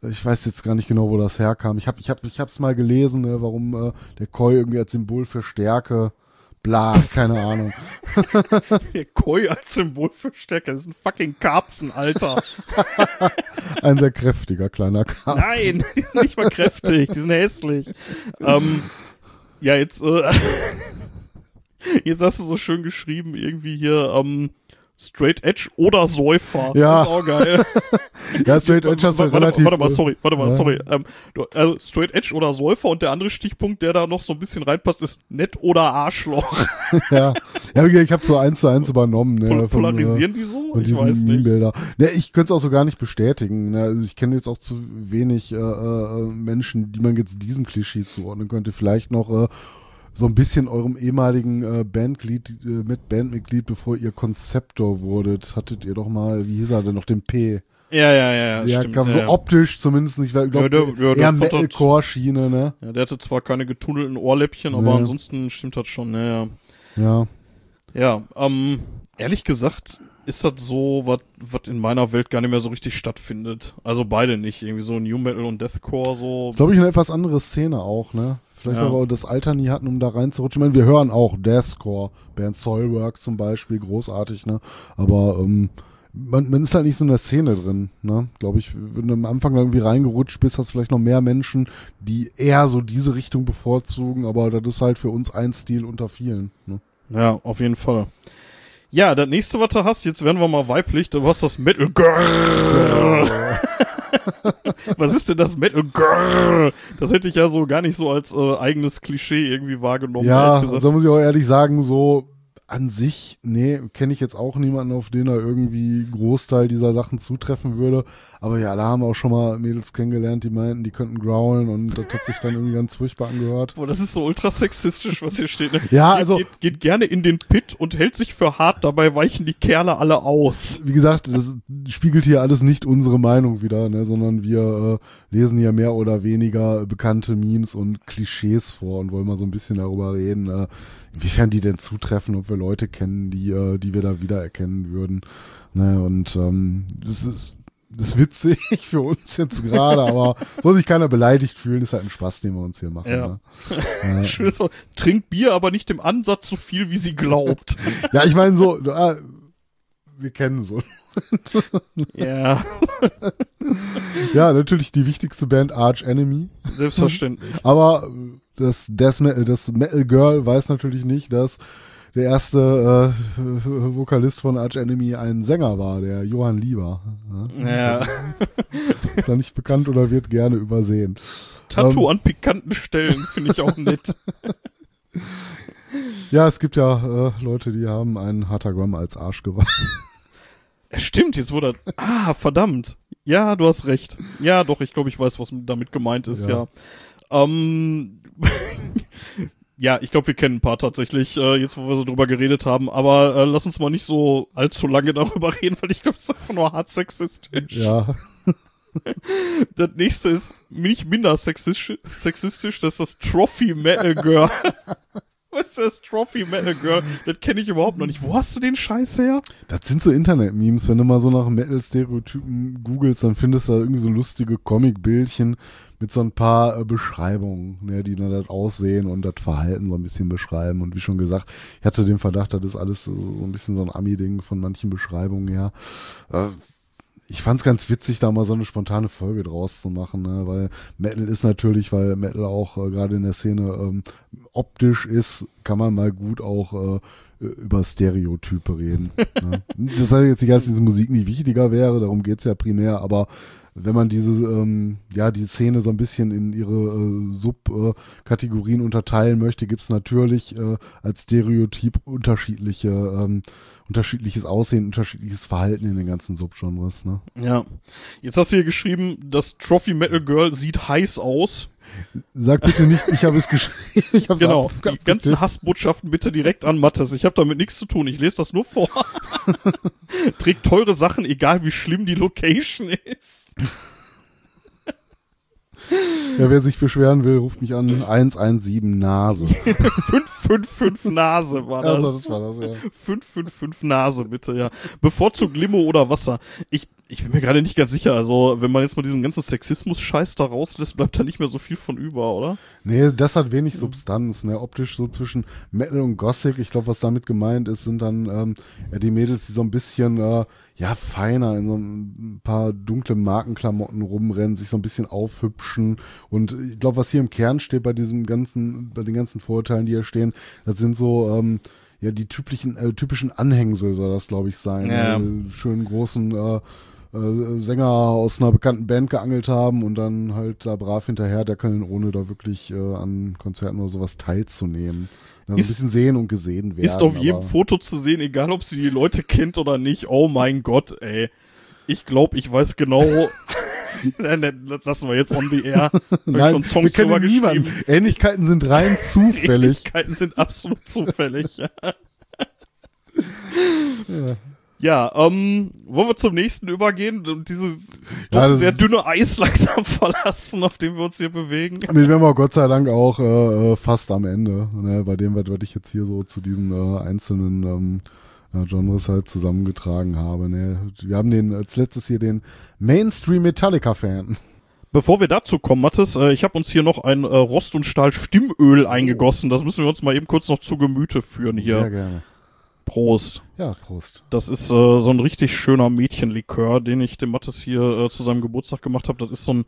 Ich weiß jetzt gar nicht genau, wo das herkam. Ich habe ich hab, ich hab's mal gelesen, ne, warum äh, der Koi irgendwie als Symbol für Stärke, bla, keine Ahnung. <laughs> <laughs> Der Koi als Symbol für Stärke, das ist ein fucking Karpfen, Alter. <laughs> Ein sehr kräftiger kleiner Karl. Nein, die sind nicht mal kräftig, die sind hässlich. Ähm, ja, jetzt, äh, jetzt hast du so schön geschrieben, irgendwie hier, ähm, Straight Edge oder Säufer. Ja. Das ist auch geil. <laughs> Ja, Straight Edge hast du warte, relativ. warte mal, sorry, warte mal, ja. sorry. Ähm, also Straight Edge oder Säufer und der andere Stichpunkt, der da noch so ein bisschen reinpasst, ist nett oder Arschloch. <laughs> ja, ja ich habe so eins zu eins übernommen. Ne, Pol von, äh, polarisieren die so? Und Ich weiß nicht. Meme-Bilder. Ne, ich könnte es auch so gar nicht bestätigen. Ne? Also ich kenne jetzt auch zu wenig äh, äh, Menschen, die man jetzt diesem Klischee zuordnen könnte. Vielleicht noch äh, so ein bisschen eurem ehemaligen äh, Bandglied, äh, mit Bandmitglied, bevor ihr Konzeptor wurdet, hattet ihr doch mal, wie hieß er denn noch, den P. Ja, ja, ja, ja, Der stimmt. kam so ja. optisch zumindest nicht, weil ich glaube, ja, der eher Metalcore-Schiene, ne? Ja, der hatte zwar keine getunnelten Ohrläppchen, aber Ja. ansonsten stimmt das schon, ja, ja. Ja. Ja, ähm, ehrlich gesagt ist das so, was was in meiner Welt gar nicht mehr so richtig stattfindet. Also beide nicht. Irgendwie so New Metal und Deathcore so. Glaube ich, eine etwas andere Szene auch, ne? Vielleicht, Ja. weil wir auch das Alter nie hatten, um da reinzurutschen. Ich meine, wir hören auch Deathcore, Band Soilwork zum Beispiel, großartig, ne? Aber ähm, man, man ist halt nicht so in der Szene drin, ne? Glaube ich, wenn du am Anfang irgendwie reingerutscht bist, hast du vielleicht noch mehr Menschen, die eher so diese Richtung bevorzugen, aber das ist halt für uns ein Stil unter vielen. Ne? Ja, auf jeden Fall. Ja, das nächste, was du hast, jetzt werden wir mal weiblich, du hast das Metal Girl. <laughs> <laughs> <laughs> was ist denn das Metal Girl? Das hätte ich ja so gar nicht so als äh, eigenes Klischee irgendwie wahrgenommen. Ja, gesagt. also muss ich auch ehrlich sagen, so an sich, nee, kenne ich jetzt auch niemanden, auf den er irgendwie Großteil dieser Sachen zutreffen würde. Aber ja, da haben wir auch schon mal Mädels kennengelernt, die meinten, die könnten growlen und das hat sich dann irgendwie ganz furchtbar angehört. Boah, das ist so ultra sexistisch, was hier steht. Ne? Ja, geht, also- Geht, geht gerne in den Pit und hält sich für hart, dabei weichen die Kerle alle aus. Wie gesagt, das spiegelt hier alles nicht unsere Meinung wieder, ne, sondern wir äh, lesen hier mehr oder weniger bekannte Memes und Klischees vor und wollen mal so ein bisschen darüber reden, äh, inwiefern die denn zutreffen, ob wir Leute kennen, die, äh, die wir da wiedererkennen würden. Ne, und ähm, das ist ist witzig <laughs> für uns jetzt gerade, aber <laughs> soll sich keiner beleidigt fühlen, ist halt ein Spaß, den wir uns hier machen. Ja. Ne? <laughs> Schön so, trinkt Bier, aber nicht im Ansatz so viel, wie sie glaubt. ja, ich meine so, äh, wir kennen so. ja, Ja, natürlich die wichtigste Band Arch Enemy. selbstverständlich. Aber das, Death Metal, das Metal Girl weiß natürlich nicht, dass der erste äh, Vokalist von Arch Enemy ein Sänger war, der Johann Lieber. Ja? Ja. <laughs> Ist ja nicht bekannt oder wird gerne übersehen. Tattoo an pikanten Stellen finde ich auch nett. <laughs> Ja, es gibt ja äh, Leute, die haben einen Hatagram als Arschgeweih. Ja, stimmt, jetzt wurde. Ah, verdammt. Ja, du hast recht. Ja, doch, ich glaube, ich weiß, was damit gemeint ist, ja. Ja. Ähm. <laughs> ja, ich glaube, wir kennen ein paar tatsächlich, äh, jetzt wo wir so drüber geredet haben, aber äh, lass uns mal nicht so allzu lange <laughs> darüber reden, weil ich glaube, es ist einfach nur hart sexistisch. Ja. <laughs> das nächste ist nicht minder sexistisch, sexistisch das ist das Trophy Metal Girl. Was ist das Trophy Metal Girl? Das kenne ich überhaupt noch nicht. Wo hast du den Scheiß her? Das sind so Internet-Memes. Wenn du mal so nach Metal-Stereotypen googelst, dann findest du da irgendwie so lustige Comic-Bildchen mit so ein paar äh, Beschreibungen, ne, die dann das Aussehen und das Verhalten so ein bisschen beschreiben. Und wie schon gesagt, ich hatte den Verdacht, das ist alles so ein bisschen so ein Ami-Ding von manchen Beschreibungen her. Äh, ich fand's ganz witzig, da mal so eine spontane Folge draus zu machen, ne? weil Metal ist natürlich, weil Metal auch äh, gerade in der Szene ähm, optisch ist, kann man mal gut auch äh, über Stereotype reden. ne? <laughs> Das heißt jetzt nicht, dass diese Musik nicht wichtiger wäre, darum geht's ja primär, aber wenn man diese, ähm, ja, die Szene so ein bisschen in ihre äh, Subkategorien unterteilen möchte, gibt's natürlich äh, als Stereotyp unterschiedliche, ähm, unterschiedliches Aussehen, unterschiedliches Verhalten in den ganzen Subgenres, ne? Ja. Jetzt hast du hier geschrieben, das Trophy Metal Girl sieht heiß aus. Sag bitte nicht, ich habe es geschrieben. <laughs> Ich hab's Genau. ab- Die ganzen Hassbotschaften bitte direkt an Mattes. Ich habe damit nichts zu tun. Ich lese das nur vor. <laughs> Trägt teure Sachen, egal wie schlimm die Location ist. Ja, wer sich beschweren will, ruft mich an. 117 Nase. <laughs> 555 Nase war das. Also, das war das, ja. 555 Nase, bitte, ja. Bevorzugt Limo oder Wasser. Ich, ich bin mir gerade nicht ganz sicher. Also, wenn man jetzt mal diesen ganzen Sexismus-Scheiß da rauslässt, bleibt da nicht mehr so viel von über, oder? Nee, das hat wenig Substanz, ne? Optisch so zwischen Metal und Gothic. Ich glaube, was damit gemeint ist, sind dann ähm, die Mädels, die so ein bisschen äh, ja feiner in so ein paar dunkle Markenklamotten rumrennen, sich so ein bisschen aufhübschen. Und ich glaube, was hier im Kern steht bei diesem ganzen, bei den ganzen Vorurteilen, die hier stehen, das sind so ähm, ja die typischen äh, typischen Anhängsel soll das, glaube ich, sein. Ja. Äh, schönen großen äh, äh, Sänger aus einer bekannten Band geangelt haben und dann halt da brav hinterher deckeln, ohne da wirklich äh, an Konzerten oder sowas teilzunehmen. Also Ist- ein bisschen sehen und gesehen werden. Ist auf jedem Foto zu sehen, egal ob sie die Leute kennt oder nicht. Oh mein Gott, ey. Ich glaube, ich weiß genau. <laughs> nein, nein, das lassen wir jetzt on the air. Nein, schon Songs wir kennen niemanden. Ähnlichkeiten sind rein <laughs> zufällig. Ähnlichkeiten sind absolut zufällig. ja, ähm, wollen wir zum nächsten übergehen und dieses Ja, sehr dünne Eis <laughs> langsam verlassen, auf dem wir uns hier bewegen. Damit wären wir Gott sei Dank auch äh, äh, fast am Ende, ne, bei dem, was ich jetzt hier so zu diesen äh, einzelnen ähm, äh, Genres halt zusammengetragen habe. Ne. Wir haben den als letztes hier den Mainstream Metallica-Fan. Bevor wir dazu kommen, Mathis, äh, ich habe uns hier noch ein äh, Rost- und Stahl-Stimmöl eingegossen. Das müssen wir uns mal eben kurz noch zu Gemüte führen Sehr hier. gerne. Prost. Ja, Prost. Das ist äh, so ein richtig schöner Mädchenlikör, den ich dem Mathis hier äh, zu seinem Geburtstag gemacht habe. Das ist so ein,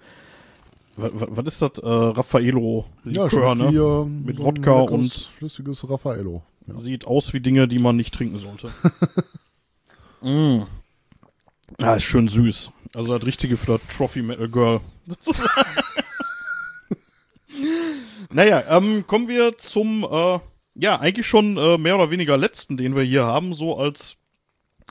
wa- wa- was ist das? Äh, Raffaello-Likör, schmeckt ne? wie, äh, Mit so Wodka und- flüssiges Raffaello. Ja. Sieht aus wie Dinge, die man nicht trinken sollte. <laughs> mm. Ja, ist schön süß. Also das Richtige für das Trophy Metal Girl. <laughs> naja, ähm, kommen wir zum, äh, ja, eigentlich schon äh, mehr oder weniger letzten, den wir hier haben, so als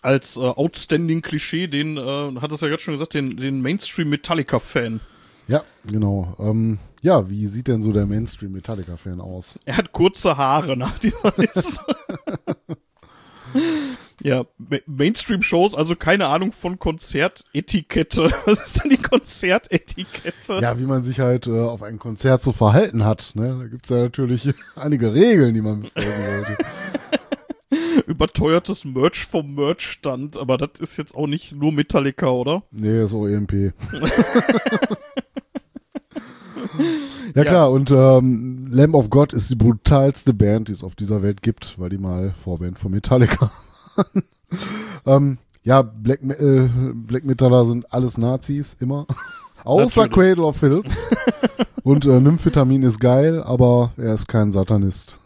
als äh, outstanding Klischee, den äh, hat es ja gerade schon gesagt, den, den Mainstream Metallica Fan. Ja, genau. Ähm, ja, wie sieht denn so der Mainstream Metallica-Fan aus? Er hat kurze Haare nach dieser Liste. Ja, Ma Mainstream-Shows, also keine Ahnung von Konzertetikette. <laughs> Was ist denn die Konzertetikette? Ja, wie man sich halt äh, auf ein Konzert so verhalten hat. Ne? Da gibt's ja natürlich <laughs> einige Regeln, die man befolgen sollte. <laughs> Überteuertes Merch vom Merchstand, aber das ist jetzt auch nicht nur Metallica, oder? Nee, ist auch EMP. ja klar, und ähm, Lamb of God ist die brutalste Band, die es auf dieser Welt gibt, weil die mal Vorband von Metallica. <laughs> ähm, ja, Black, Metal, Black Metaller sind alles Nazis, immer. <laughs> Außer Natürlich. Cradle of Filth. <laughs> und äh, Nymphetamin ist geil, aber er ist kein Satanist.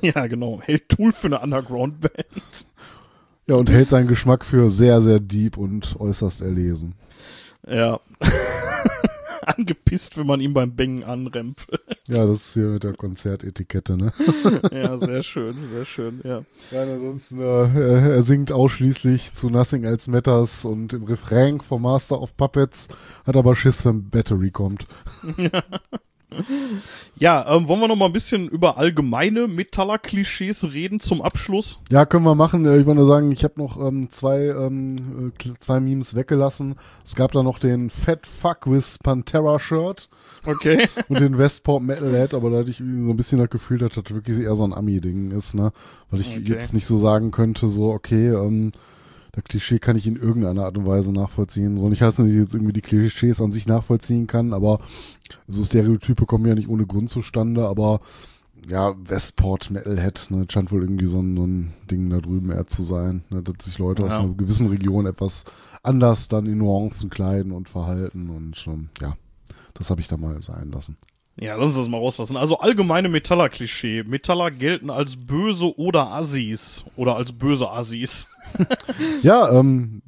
ja, genau. Hält Tool für eine Underground-Band. Ja, und hält seinen Geschmack für sehr, sehr deep und äußerst erlesen. Ja. <laughs> Angepisst, wenn man ihn beim Bängen anrempelt. <laughs> Ja, das ist hier mit der Konzertetikette, ne? <laughs> ja, sehr schön, sehr schön, ja. Ja, ansonsten, äh, er singt ausschließlich zu Nothing Else Matters und im Refrain vom Master of Puppets hat aber Schiss, wenn Battery kommt. Ja, ähm, wollen wir noch mal ein bisschen über allgemeine Metaller-Klischees reden zum Abschluss? Ja, können wir machen. Äh, Ich wollte nur sagen, ich habe noch ähm, zwei, ähm, äh, zwei Memes weggelassen. Es gab da noch den Fat Fuck with Pantera Shirt Okay. <laughs> und den Westport Metalhead, aber da hatte ich so ein bisschen das Gefühl, dass das wirklich eher so ein Ami-Ding ist, ne? Weil ich Okay. jetzt nicht so sagen könnte, so, okay, ähm, das Klischee kann ich in irgendeiner Art und Weise nachvollziehen. So, nicht heißen, dass ich jetzt irgendwie die Klischees an sich nachvollziehen kann, aber so Stereotype kommen ja nicht ohne Grund zustande, aber ja, Westport Metalhead, ne, scheint wohl irgendwie so ein, so ein Ding da drüben eher zu sein, ne, dass sich Leute aus Ja. einer gewissen Region etwas anders dann in Nuancen kleiden und verhalten und ähm, ja, das habe ich da mal sein lassen. Ja, lass uns das mal rauslassen. Also allgemeine Metaller-Klischee. Metaller gelten als böse oder Assis. Oder als böse Assis. <laughs> Ja, ähm,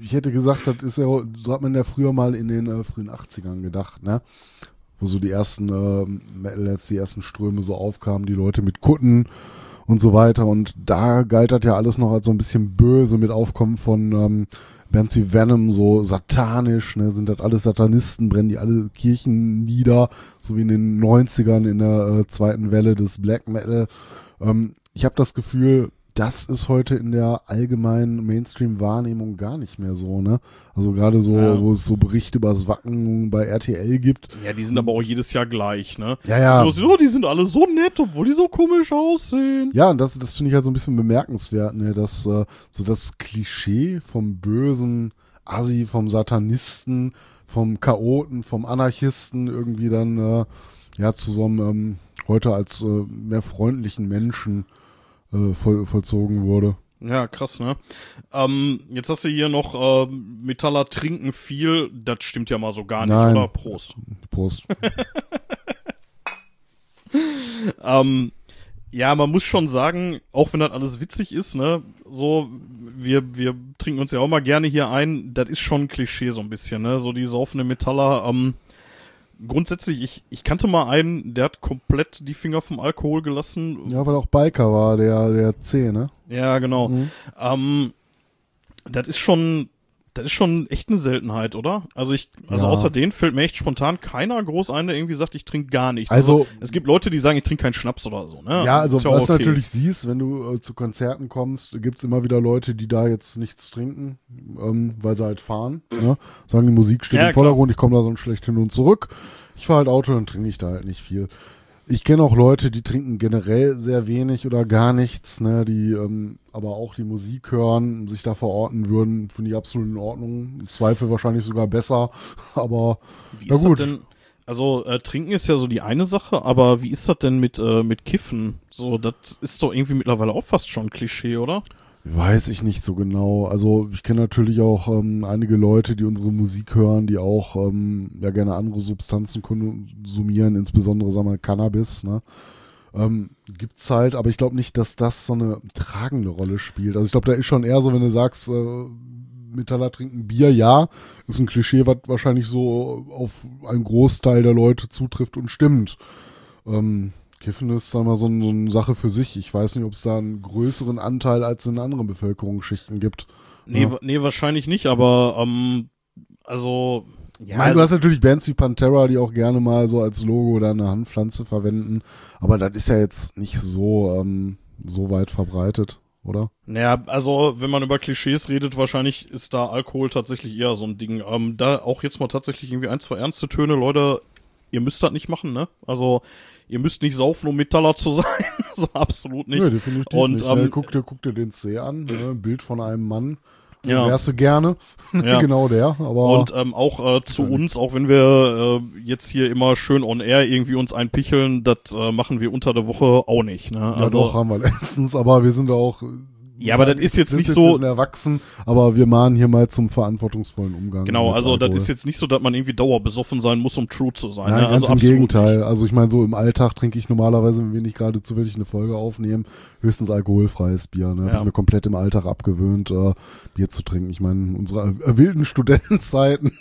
ich hätte gesagt, das ist ja, so hat man ja früher mal in den äh, frühen 80ern gedacht, ne? Wo so die ersten äh, Metalheads, die ersten Ströme so aufkamen, die Leute mit Kutten und so weiter. Und da galt das ja alles noch als so ein bisschen böse mit Aufkommen von ähm, Bands wie Venom, so satanisch, ne? Sind das alles Satanisten, brennen die alle Kirchen nieder, so wie in den 90ern in der äh, zweiten Welle des Black Metal. Ähm, ich habe das Gefühl, das ist heute in der allgemeinen Mainstream-Wahrnehmung gar nicht mehr so, ne? Also gerade so, Ja. wo es so Berichte über das Wacken bei RTL gibt. Ja, die sind aber auch jedes Jahr gleich, ne? Ja, ja. So, so, die sind alle so nett, obwohl die so komisch aussehen. Ja, und das, das finde ich halt so ein bisschen bemerkenswert, ne? Dass äh, so das Klischee vom bösen Assi, vom Satanisten, vom Chaoten, vom Anarchisten irgendwie dann äh, ja zu so einem ähm, heute als äh, mehr freundlichen Menschen äh, voll, vollzogen wurde. Ja, krass, ne? Ähm, jetzt hast du hier noch ähm, Metaller trinken viel. Das stimmt ja mal so gar nicht, Nein. oder? Prost. Prost. <laughs> Ähm, ja, man muss schon sagen, auch wenn das alles witzig ist, ne, so, wir, wir trinken uns ja auch mal gerne hier ein, das ist schon ein Klischee so ein bisschen, ne, so die saufende Metaller, ähm, grundsätzlich, ich, ich kannte mal einen, der hat komplett die Finger vom Alkohol gelassen. Ja, weil auch Biker war, der, der C, ne? Ja, genau. Mhm. Ähm, das ist schon, das ist schon echt eine Seltenheit, oder? Also ich, also Ja. außer den fällt mir echt spontan keiner groß ein, der irgendwie sagt, ich trinke gar nichts. Also- es gibt Leute, die sagen, ich trinke keinen Schnaps oder so, ne? Ja, also was du okay. natürlich siehst, wenn du äh, zu Konzerten kommst, gibt's immer wieder Leute, die da jetzt nichts trinken, ähm, weil sie halt fahren. Ne? Sagen, die Musik steht Ja, im Vordergrund, ich komme da sonst schlecht hin und zurück. Ich fahre halt Auto, dann trinke ich da halt nicht viel. Ich kenne auch Leute, die trinken generell sehr wenig oder gar nichts, ne, die ähm, aber auch die Musik hören, sich da verorten würden, finde ich absolut in Ordnung. Im Zweifel wahrscheinlich sogar besser, <laughs> aber Wie na ist gut. das denn? Also äh, trinken ist ja so die eine Sache, aber wie ist das denn mit äh, mit Kiffen? So, das ist doch irgendwie mittlerweile auch fast schon Klischee, oder? Weiß ich nicht so genau. Also ich kenne natürlich auch ähm, einige Leute, die unsere Musik hören, die auch ähm, ja gerne andere Substanzen konsumieren, insbesondere sagen wir Cannabis. Ne? Ähm, gibt's halt, aber ich glaube nicht, dass das so eine tragende Rolle spielt. Also ich glaube, da ist schon eher so, wenn du sagst, äh, Metaller trinken Bier, ja, ist ein Klischee, was wahrscheinlich so auf einen Großteil der Leute zutrifft und stimmt. Ähm, Kiffen ist da mal so, ein, so eine Sache für sich. Ich weiß nicht, ob es da einen größeren Anteil als in anderen Bevölkerungsschichten gibt. Nee, Ja. nee, wahrscheinlich nicht, aber ähm, also ja, ich meine, also, du hast natürlich Bands wie Pantera, die auch gerne mal so als Logo oder eine Handpflanze verwenden. Aber das ist ja jetzt nicht so, ähm, so weit verbreitet, oder? Naja, also wenn man über Klischees redet, wahrscheinlich ist da Alkohol tatsächlich eher so ein Ding. Ähm, da auch jetzt mal tatsächlich irgendwie ein, zwei ernste Töne, Leute, ihr müsst das nicht machen, ne? Also ihr müsst nicht saufen, um Metaller zu <laughs> sein. so absolut nicht. Nee, definitiv Und, nicht. ähm, ne? guck, dir, guck dir den C an, ne? ein Bild von einem Mann. Ja. Wärst du gerne. <laughs> Ja. genau der. Aber Und ähm, auch äh, zu uns, auch wenn wir äh, jetzt hier immer schön on air irgendwie uns einpicheln, das äh, machen wir unter der Woche auch nicht. Ne? ja, Also doch, haben wir letztens. Aber wir sind auch. Ja, aber das ist jetzt nicht Wir so- sind erwachsen, aber wir mahnen hier mal zum verantwortungsvollen Umgang. genau, also das Alkohol. ist jetzt nicht so, dass man irgendwie dauerbesoffen sein muss, um true zu sein. Nein, ne? ganz also im Gegenteil. Nicht. Also ich meine, so im Alltag trinke ich normalerweise, wenn wir nicht gerade zufällig eine Folge aufnehmen, höchstens alkoholfreies Bier. Ne? Ja. ich mir komplett im Alltag abgewöhnt, äh, Bier zu trinken. Ich meine, unsere wilden <laughs> Studentenzeiten.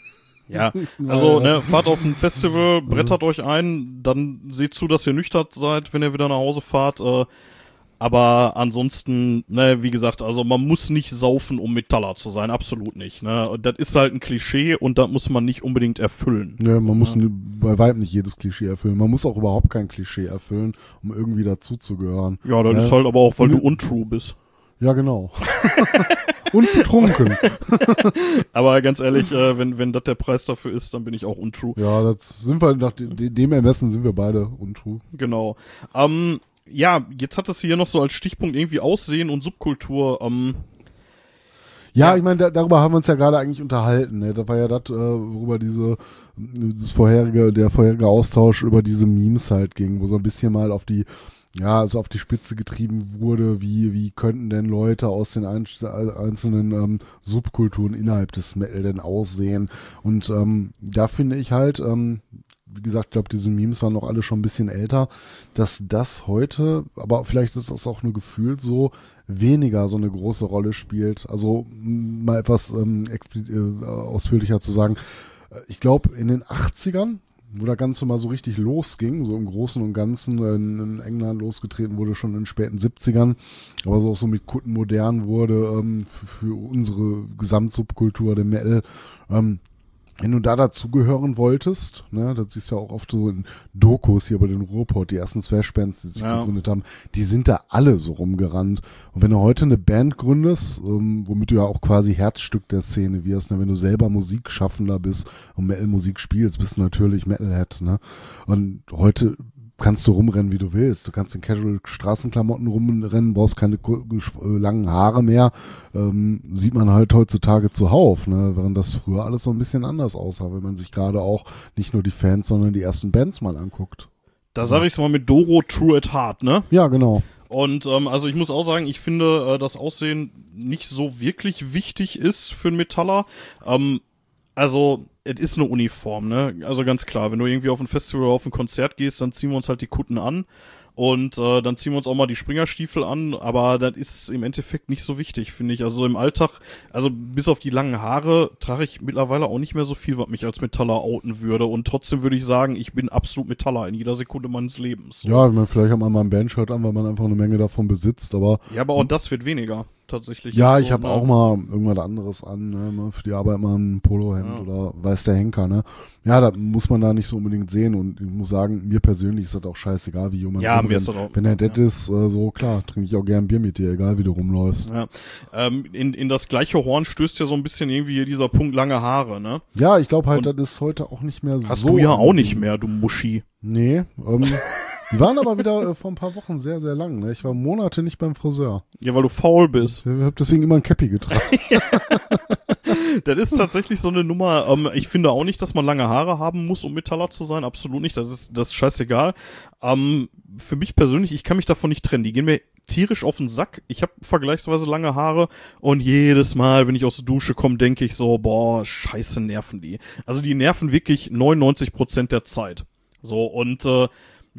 Ja, <laughs> also ne, fahrt auf ein Festival, brettert euch ein, dann seht zu, dass ihr nüchtern seid, wenn ihr wieder nach Hause fahrt. Äh, aber ansonsten, ne, wie gesagt, also man muss nicht saufen, um Metaller zu sein, absolut nicht. Ne? Und das ist halt ein Klischee und das muss man nicht unbedingt erfüllen. Ja, man muss bei weitem nicht jedes Klischee erfüllen. Man muss auch überhaupt kein Klischee erfüllen, um irgendwie dazuzugehören. Ja, das Ja. ist halt aber auch, weil du untrue bist. Ja, genau. <laughs> Und betrunken. <laughs> Aber ganz ehrlich, äh, wenn, wenn das der Preis dafür ist, dann bin ich auch untrue. Ja, das sind wir nach de- de- dem Ermessen sind wir beide untrue. Genau. Ähm, ja, jetzt hat es hier noch so als Stichpunkt irgendwie Aussehen und Subkultur. Ähm, Ja, Ja. ich meine, da, darüber haben wir uns ja gerade eigentlich unterhalten. Ne? Das war ja das, äh, worüber diese, das vorherige, der vorherige Austausch über diese Memes halt ging, wo so ein bisschen mal auf die, ja, also auf die Spitze getrieben wurde, wie, wie könnten denn Leute aus den ein, einzelnen ähm, Subkulturen innerhalb des Metal denn aussehen? Und ähm, da finde ich halt, ähm, wie gesagt, ich glaube, diese Memes waren noch alle schon ein bisschen älter, dass das heute, aber vielleicht ist das auch nur gefühlt so, weniger so eine große Rolle spielt. Also mal etwas ähm, äh, ausführlicher zu sagen. Äh, Ich glaube, in den 80ern, wo das Ganze mal so richtig losging, so im Großen und Ganzen in, in England losgetreten wurde, schon in den späten 70ern, aber so auch so mit Kutten modern wurde ähm, für, für unsere Gesamtsubkultur, der Metal. Ähm, wenn du da dazugehören wolltest, ne, das ist ja auch oft so in Dokus hier bei den Ruhrpott, die ersten Thrash-Bands, die sich Ja. gegründet haben, die sind da alle so rumgerannt. Und wenn du heute eine Band gründest, ähm, womit du ja auch quasi Herzstück der Szene wirst, ne, wenn du selber Musikschaffender bist und Metal-Musik spielst, bist du natürlich Metalhead, ne. Und heute kannst du rumrennen, wie du willst. Du kannst in Casual Straßenklamotten rumrennen, brauchst keine äh, langen Haare mehr. Ähm, sieht man halt heutzutage zuhauf, ne? während das früher alles so ein bisschen anders aussah, wenn man sich gerade auch nicht nur die Fans, sondern die ersten Bands mal anguckt. da sage ich es mal mit Doro True at Heart, ne? Ja, genau. Und ähm, also ich muss auch sagen, ich finde, äh, das Aussehen nicht so wirklich wichtig ist für einen Metaller. Ähm, also, es ist eine Uniform, ne? Also ganz klar, wenn du irgendwie auf ein Festival oder auf ein Konzert gehst, dann ziehen wir uns halt die Kutten an. Und äh, dann ziehen wir uns auch mal die Springerstiefel an, aber das ist im Endeffekt nicht so wichtig, finde ich. Also im Alltag, also bis auf die langen Haare, trage ich mittlerweile auch nicht mehr so viel, was mich als Metaller outen würde. Und trotzdem würde ich sagen, ich bin absolut Metaller in jeder Sekunde meines Lebens. Ja, ich meine, vielleicht hat man mal ein Bandshirt an, weil man einfach eine Menge davon besitzt, aber Ja, aber auch das wird weniger, tatsächlich. ja, ich so, habe ne? auch mal irgendwas anderes an, ne? mal für die Arbeit mal ein Polohemd Ja. oder weiß der Henker, ne? Ja, da muss man da nicht so unbedingt sehen und ich muss sagen, mir persönlich ist das auch scheißegal, wie jemand Ja, mir ist das auch- Wenn er dead ja. ist, äh, so klar, trinke ich auch gern Bier mit dir, egal wie du rumläufst. Ja. Ähm, in, in das gleiche Horn stößt ja so ein bisschen irgendwie hier dieser Punkt lange Haare, ne? Ja, ich glaube halt, Und- das ist heute auch nicht mehr Hast so. du ja auch nicht mehr, du Muschi. Nee, ähm, <laughs> die waren aber wieder äh, vor ein paar Wochen sehr, sehr lang. Ne? Ich war Monate nicht beim Friseur. Ja, weil du faul bist. Ich habe deswegen immer ein Cappy getragen. <laughs> Das ist tatsächlich so eine Nummer. Ähm, ich finde auch nicht, dass man lange Haare haben muss, um Metaller zu sein. Absolut nicht. Das ist, das ist scheißegal. Ähm, für mich persönlich, ich kann mich davon nicht trennen. Die gehen mir tierisch auf den Sack. Ich habe vergleichsweise lange Haare und jedes Mal, wenn ich aus der Dusche komme, denke ich so, boah, scheiße nerven die. Also die nerven wirklich 99 Prozent der Zeit. So, und äh,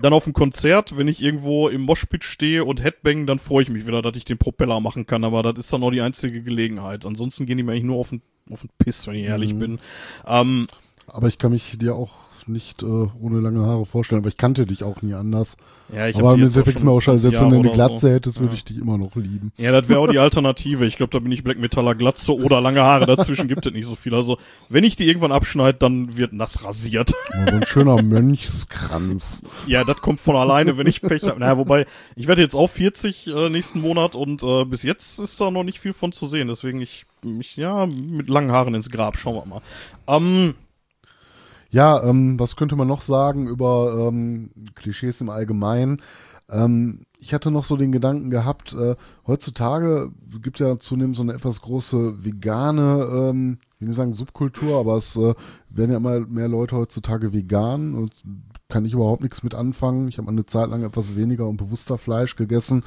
dann auf dem Konzert, wenn ich irgendwo im Moshpit stehe und Headbang, dann freue ich mich wieder, dass ich den Propeller machen kann, aber das ist dann auch die einzige Gelegenheit. Ansonsten gehen die mir eigentlich nur auf den, auf den Piss, wenn ich ehrlich Mhm. bin. Ähm, aber ich kann mich dir auch nicht äh, ohne lange Haare vorstellen, aber ich kannte dich auch nie anders. ja, ich aber im Endeffekt ist mir auch scheiße, 20 selbst wenn du eine Glatze so. hättest, würde Ja. ich dich immer noch lieben. Ja, das wäre auch die Alternative. Ich glaube, da bin ich Black Metaller Glatze oder lange Haare. Dazwischen gibt es nicht so viel. Also, wenn ich die irgendwann abschneide, dann wird nass rasiert. Oh, so ein schöner Mönchskranz. Ja, das kommt von alleine, wenn ich Pech habe. Naja, wobei, ich werde jetzt auch 40 äh, nächsten Monat und äh, bis jetzt ist da noch nicht viel von zu sehen. Deswegen ich mich, ja, mit langen Haaren ins Grab. Schauen wir mal. Ähm, Ja, ähm, was könnte man noch sagen über ähm, Klischees im Allgemeinen? Ähm, ich hatte noch so den Gedanken gehabt, äh, heutzutage gibt ja zunehmend so eine etwas große vegane, ähm, will nicht sagen Subkultur, aber es äh, werden ja immer mehr Leute heutzutage vegan und kann ich überhaupt nichts mit anfangen. Ich habe eine Zeit lang etwas weniger und bewusster Fleisch gegessen.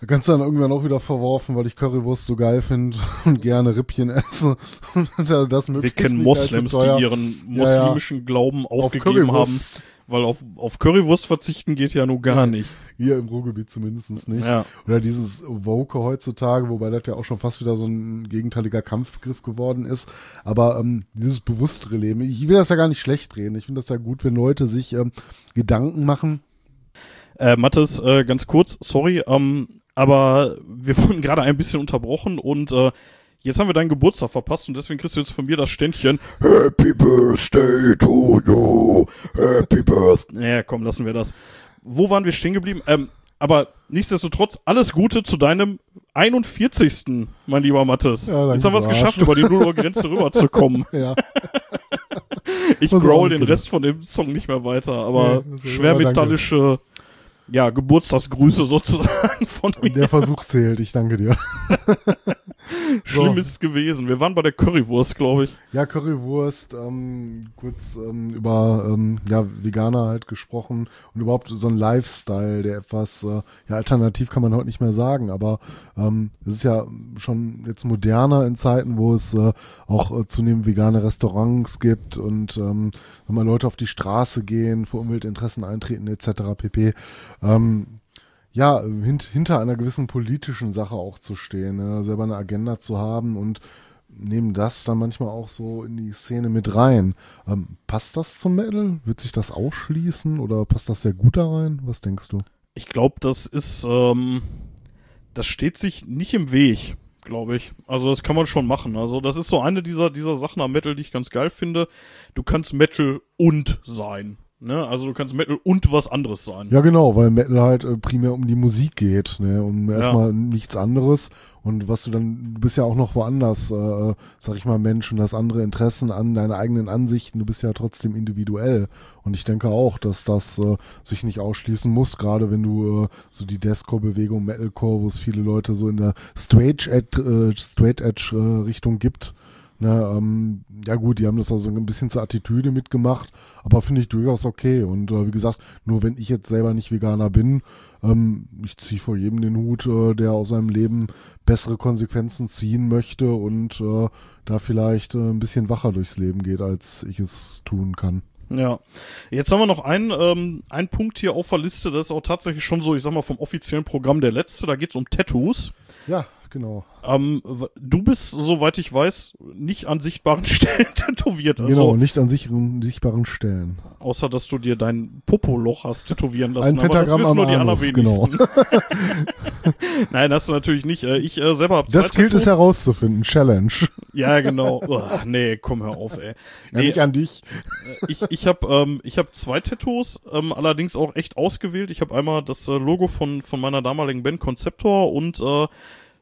Da kannst du dann irgendwann auch wieder verworfen, weil ich Currywurst so geil finde <laughs> und gerne Rippchen esse. <laughs> Und das wir kennen Moslems, die ihren Ja, ja. muslimischen Glauben auf aufgegeben haben. Currywurst. Weil auf, auf Currywurst verzichten geht ja nur gar nicht. Hier im Ruhrgebiet zumindest nicht. Ja. Oder dieses Woke heutzutage, wobei das ja auch schon fast wieder so ein gegenteiliger Kampfbegriff geworden ist. Aber ähm, dieses bewusstere Leben, ich will das ja gar nicht schlecht reden. Ich finde das ja gut, wenn Leute sich ähm, Gedanken machen. Äh, Mathis, äh, ganz kurz, sorry, ähm, aber wir <laughs> wurden gerade ein bisschen unterbrochen und äh, jetzt haben wir deinen Geburtstag verpasst und deswegen kriegst du jetzt von mir das Ständchen. Happy Birthday to you. Happy Birthday. Naja, komm, lassen wir das. Wo waren wir stehen geblieben? Ähm, aber nichtsdestotrotz, alles Gute zu deinem 41. mein lieber Mathis. Ja, jetzt haben wir es geschafft, über die 0 Uhr Grenze rüberzukommen. <laughs> Ja. Ich growl den. Rest von dem Song nicht mehr weiter, aber Nee, schwermetallische ja, Geburtstagsgrüße sozusagen von mir. Der Versuch zählt, ich danke dir. <laughs> Schlimm so. ist es gewesen. Wir waren bei der Currywurst, glaube ich. Ja, Currywurst, ähm, kurz ähm, über ähm, ja, Veganer halt gesprochen und überhaupt so ein Lifestyle, der etwas, äh, ja, alternativ kann man heute nicht mehr sagen, aber ähm, es ist ja schon jetzt moderner in Zeiten, wo es äh, auch äh, zunehmend vegane Restaurants gibt und ähm, wenn mal Leute auf die Straße gehen, für Umweltinteressen eintreten etc. pp. Ähm, ja, hint, hinter einer gewissen politischen Sache auch zu stehen, ne? selber eine Agenda zu haben und nehmen das dann manchmal auch so in die Szene mit rein. Ähm, passt das zum Metal? Wird sich das ausschließen oder passt das sehr gut da rein? Was denkst du? Ich glaube, das ist, ähm, das steht sich nicht im Weg, glaube ich. Also das kann man schon machen. Also das ist so eine dieser, dieser Sachen am Metal, die ich ganz geil finde. Du kannst Metal und sein. Ne? Also du kannst Metal und was anderes sein. Ja, genau, weil Metal halt äh, primär um die Musik geht, ne? Um erstmal nichts anderes. Und was du dann, du bist ja auch noch woanders, äh, sag ich mal, Mensch und hast andere Interessen an deine eigenen Ansichten. Du bist ja trotzdem individuell. Und ich denke auch, dass das äh, sich nicht ausschließen muss, gerade wenn du äh, so die Deathcore-Bewegung, Metalcore, wo es viele Leute so in der Straight Edge, äh, Straight Edge äh, Richtung gibt. Ne, ähm, ja gut, die haben das also ein bisschen zur Attitüde mitgemacht, aber finde ich durchaus okay. Und äh, wie gesagt, nur wenn ich jetzt selber nicht Veganer bin, ähm, ich ziehe vor jedem den Hut, äh, der aus seinem Leben bessere Konsequenzen ziehen möchte und äh, da vielleicht äh, ein bisschen wacher durchs Leben geht, als ich es tun kann. Ja. Jetzt haben wir noch einen, ähm, einen Punkt hier auf der Liste, das ist auch tatsächlich schon so, ich sag mal, vom offiziellen Programm der letzte, da geht's um Tattoos. Ja, genau. Ähm, du bist, soweit ich weiß, nicht an sichtbaren <laughs> Stellen tätowiert. Also, genau, nicht an sicheren, sichtbaren Stellen. Außer, dass du dir dein Popoloch hast tätowieren lassen. Ein Pentagramm aber das wissen nur die Anus, genau. allerwenigsten. <laughs> <laughs> Nein, hast du natürlich nicht. Äh, Ich äh, selber habe Das gilt es Tattoos. herauszufinden. Challenge. Ja, genau. Oh, nee, komm, hör auf, ey. Ja, Nee, nicht an dich. ich ich habe ähm, ich hab zwei Tattoos, ähm, allerdings auch echt ausgewählt. Ich habe einmal das äh, Logo von, von meiner damaligen Band Conceptor und äh,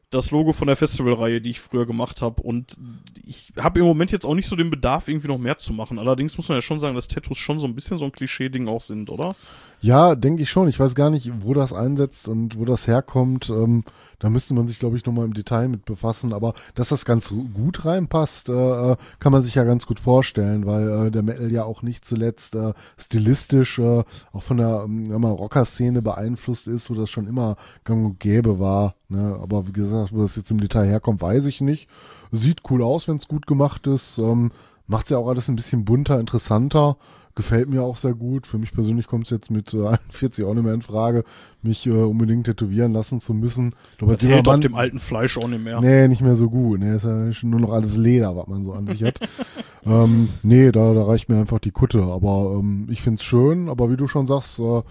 das Logo von der Festivalreihe, die ich früher gemacht habe. Und ich habe im Moment jetzt auch nicht so den Bedarf, irgendwie noch mehr zu machen. Allerdings muss man ja schon sagen, dass Tattoos schon so ein bisschen so ein Klischee-Ding auch sind, oder? Ja, denke ich schon. Ich weiß gar nicht, wo das einsetzt und wo das herkommt. Ähm, da müsste man sich, glaube ich, nochmal im Detail mit befassen. Aber dass das ganz gut reinpasst, äh, äh, kann man sich ja ganz gut vorstellen, weil äh, der Metal ja auch nicht zuletzt äh, stilistisch äh, auch von der ähm, Rocker-Szene beeinflusst ist, wo das schon immer gang und gäbe war. Ne? Aber wie gesagt, wo das jetzt im Detail herkommt, weiß ich nicht. Sieht cool aus, wenn es gut gemacht ist. Ähm, Macht's ja auch alles ein bisschen bunter, interessanter. Gefällt mir auch sehr gut. Für mich persönlich kommt es jetzt mit äh, <laughs> 41 auch nicht mehr in Frage, mich äh, unbedingt tätowieren lassen zu müssen. Ich glaube, Das hält auf Zimmermann- dem alten Fleisch auch nicht mehr. Nee, nicht mehr so gut. Nee, ist ja nur noch alles Leder, was man so an sich hat. <laughs> ähm, nee, da, da reicht mir einfach die Kutte. Aber ähm, ich find's schön, aber wie du schon sagst, äh,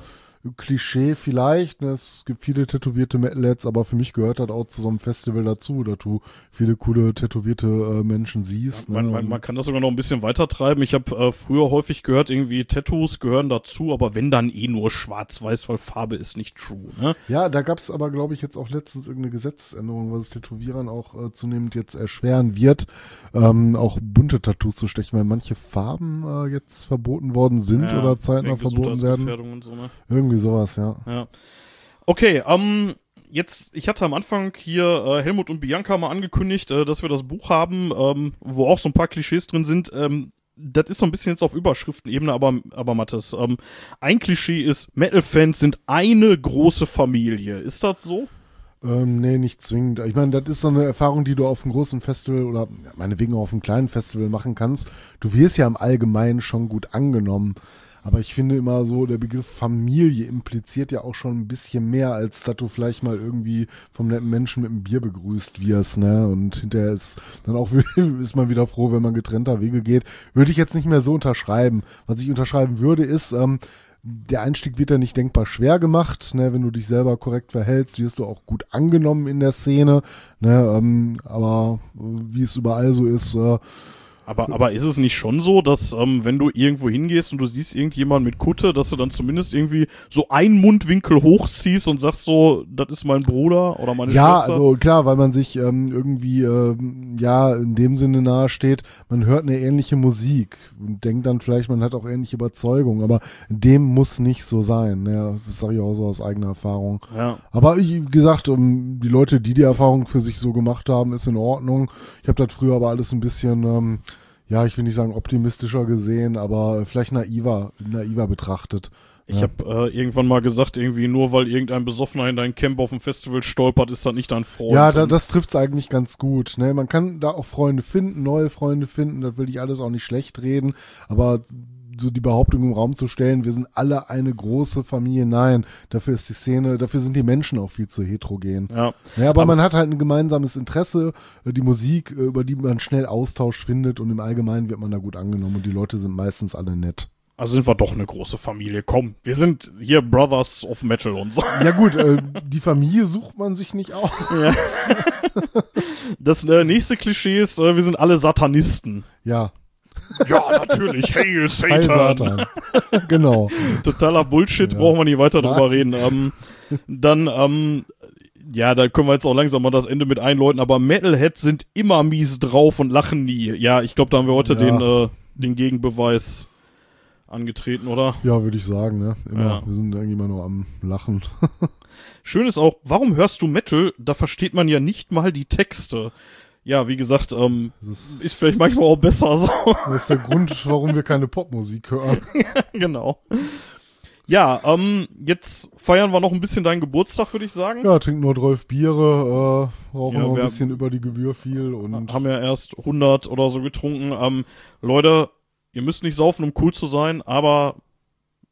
Klischee vielleicht. Ne? Es gibt viele tätowierte Metalheads, aber für mich gehört das auch zu so einem Festival dazu, dass du viele coole tätowierte äh, Menschen siehst. Man, ne? man, man kann das sogar noch ein bisschen weiter treiben. Ich habe äh, früher häufig gehört, irgendwie Tattoos gehören dazu, aber wenn dann eh nur schwarz-weiß, weil Farbe ist nicht true. Ne? Ja, da gab's aber, glaube ich, jetzt auch letztens irgendeine Gesetzesänderung, was es Tätowierern auch äh, zunehmend jetzt erschweren wird, ähm, auch bunte Tattoos zu stechen, weil manche Farben äh, jetzt verboten worden sind Ja, oder zeitnah verboten werden. So, ne? Irgendwie sowas, ja. Ja. Okay, ähm, jetzt, ich hatte am Anfang hier äh, Helmut und Bianca mal angekündigt, äh, dass wir das Buch haben, ähm, wo auch so ein paar Klischees drin sind. Ähm, das ist so ein bisschen jetzt auf Überschriftenebene, aber, aber Mathis, ähm, ein Klischee ist, Metal-Fans sind eine große Familie. Ist das so? Ähm, nee, nicht zwingend. Ich meine, das ist so eine Erfahrung, die du auf einem großen Festival oder meinetwegen auch auf einem kleinen Festival machen kannst. Du wirst ja im Allgemeinen schon gut angenommen. Aber ich finde immer so, der Begriff Familie impliziert ja auch schon ein bisschen mehr, als dass du vielleicht mal irgendwie vom netten Menschen mit einem Bier begrüßt wirst, ne? Und hinterher ist dann auch <laughs> ist man wieder froh, wenn man getrennter Wege geht. Würde ich jetzt nicht mehr so unterschreiben. Was ich unterschreiben würde, ist, ähm, der Einstieg wird ja nicht denkbar schwer gemacht. Ne? Wenn du dich selber korrekt verhältst, wirst du auch gut angenommen in der Szene. Ne? Ähm, aber äh, wie es überall so ist, äh, Aber, aber ist es nicht schon so, dass ähm, wenn du irgendwo hingehst und du siehst irgendjemand mit Kutte, dass du dann zumindest irgendwie so einen Mundwinkel hochziehst und sagst so, das ist mein Bruder oder meine ja, Schwester? also klar, weil man sich ähm, irgendwie ähm, ja in dem Sinne nahe steht, man hört eine ähnliche Musik und denkt dann vielleicht, man hat auch ähnliche Überzeugungen, aber dem muss nicht so sein. Ja, das sage ich auch so aus eigener Erfahrung. ja. Aber wie gesagt, um, die Leute, die die Erfahrung für sich so gemacht haben, ist in Ordnung. Ich habe das früher aber alles ein bisschen, ähm, ja, ich will nicht sagen optimistischer gesehen, aber vielleicht naiver, naiver betrachtet. Ich Ja. habe äh, irgendwann mal gesagt, irgendwie nur weil irgendein Besoffener in dein Camp auf dem Festival stolpert, ist das nicht dein Freund. Ja, da, das trifft's eigentlich ganz gut. Ne? Man kann da auch Freunde finden, neue Freunde finden, das will ich alles auch nicht schlecht reden, aber so die Behauptung im Raum zu stellen, wir sind alle eine große Familie, nein, dafür ist die Szene, dafür sind die Menschen auch viel zu heterogen. ja. Ja, aber, man hat halt ein gemeinsames Interesse, äh, die Musik, äh, über die man schnell Austausch findet und im Allgemeinen wird man da gut angenommen und die Leute sind meistens alle nett. Also sind wir doch eine große Familie. Komm, wir sind hier Brothers of Metal und so. Ja gut, äh, die Familie sucht man sich nicht aus. <laughs> Ja. Das äh, nächste Klischee ist, äh, wir sind alle Satanisten. Ja, Ja, natürlich. Hail Satan. Heil Satan. <laughs> genau. Totaler Bullshit, Ja. brauchen wir nicht weiter drüber reden. Ähm, dann, ähm, ja, da können wir jetzt auch langsam mal das Ende mit einläuten, aber Metalheads sind immer mies drauf und lachen nie. Ja, ich glaube, da haben wir heute Ja. den, äh, den Gegenbeweis angetreten, oder? Ja, würde ich sagen, ne? Immer. Ja. Wir sind eigentlich immer nur am Lachen. Schön ist auch, warum hörst du Metal? Da versteht man ja nicht mal die Texte. Ja, wie gesagt, ähm, ist, ist vielleicht manchmal auch besser so. das ist der Grund, warum wir keine Popmusik hören. <laughs> genau. Ja, ähm, jetzt feiern wir noch ein bisschen deinen Geburtstag, würde ich sagen. Ja, trinken nur 12 Biere, äh, rauchen Ja, noch ein bisschen über die Gebühr viel und haben ja erst 100 oder so getrunken. Ähm, Leute, ihr müsst nicht saufen, um cool zu sein, aber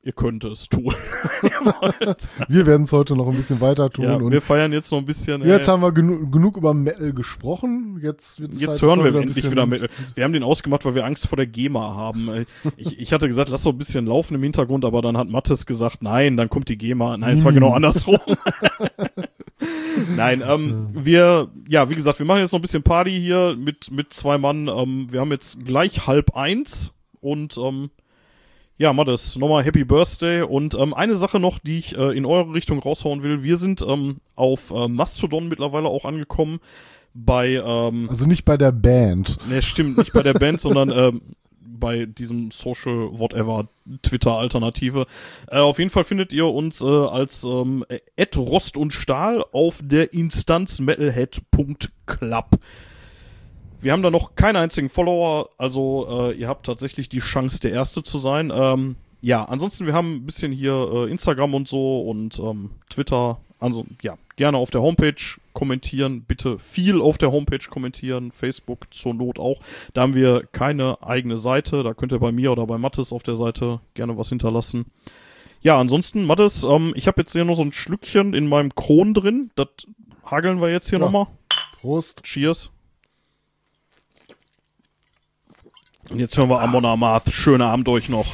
ihr könnt es tun. <laughs> wir werden es heute noch ein bisschen weiter tun. ja, wir feiern jetzt noch ein bisschen. äh, jetzt haben wir genu genug über Metal gesprochen. Jetzt, Jetzt hören wir wieder endlich wieder Metal. Wir haben den ausgemacht, weil wir Angst vor der GEMA haben. Äh, Ich, ich hatte gesagt, lass doch ein bisschen laufen im Hintergrund, aber dann hat Mattes gesagt, nein, dann kommt die GEMA. Nein, es war Hm. genau andersrum. <laughs> nein, ähm, wir, ja, wie gesagt, wir machen jetzt noch ein bisschen Party hier mit, mit zwei Mann. Ähm, wir haben jetzt gleich halb eins und, ähm, ja, Mattes, nochmal Happy Birthday und ähm, eine Sache noch, die ich äh, in eure Richtung raushauen will. Wir sind ähm, auf äh, Mastodon mittlerweile auch angekommen bei ähm, Also nicht bei der Band. Ne, stimmt, nicht bei der Band, <laughs> sondern ähm, bei diesem Social Whatever Twitter Alternative. Äh, auf jeden Fall findet ihr uns äh, als ähm, Rost und Stahl auf der Instanz metalhead.club. Wir haben da noch keinen einzigen Follower, also äh, ihr habt tatsächlich die Chance, der Erste zu sein. Ähm, ja, ansonsten, wir haben ein bisschen hier äh, Instagram und so und ähm, Twitter. Also, ja, gerne auf der Homepage kommentieren. Bitte viel auf der Homepage kommentieren. Facebook zur Not auch. Da haben wir keine eigene Seite. Da könnt ihr bei mir oder bei Mattes auf der Seite gerne was hinterlassen. Ja, ansonsten, Mattes, ähm, ich habe jetzt hier noch so ein Schlückchen in meinem Kron drin. Das hageln wir jetzt hier Ja. nochmal. Prost. Cheers. Und jetzt hören wir Amon Amarth. Schönen Abend euch noch.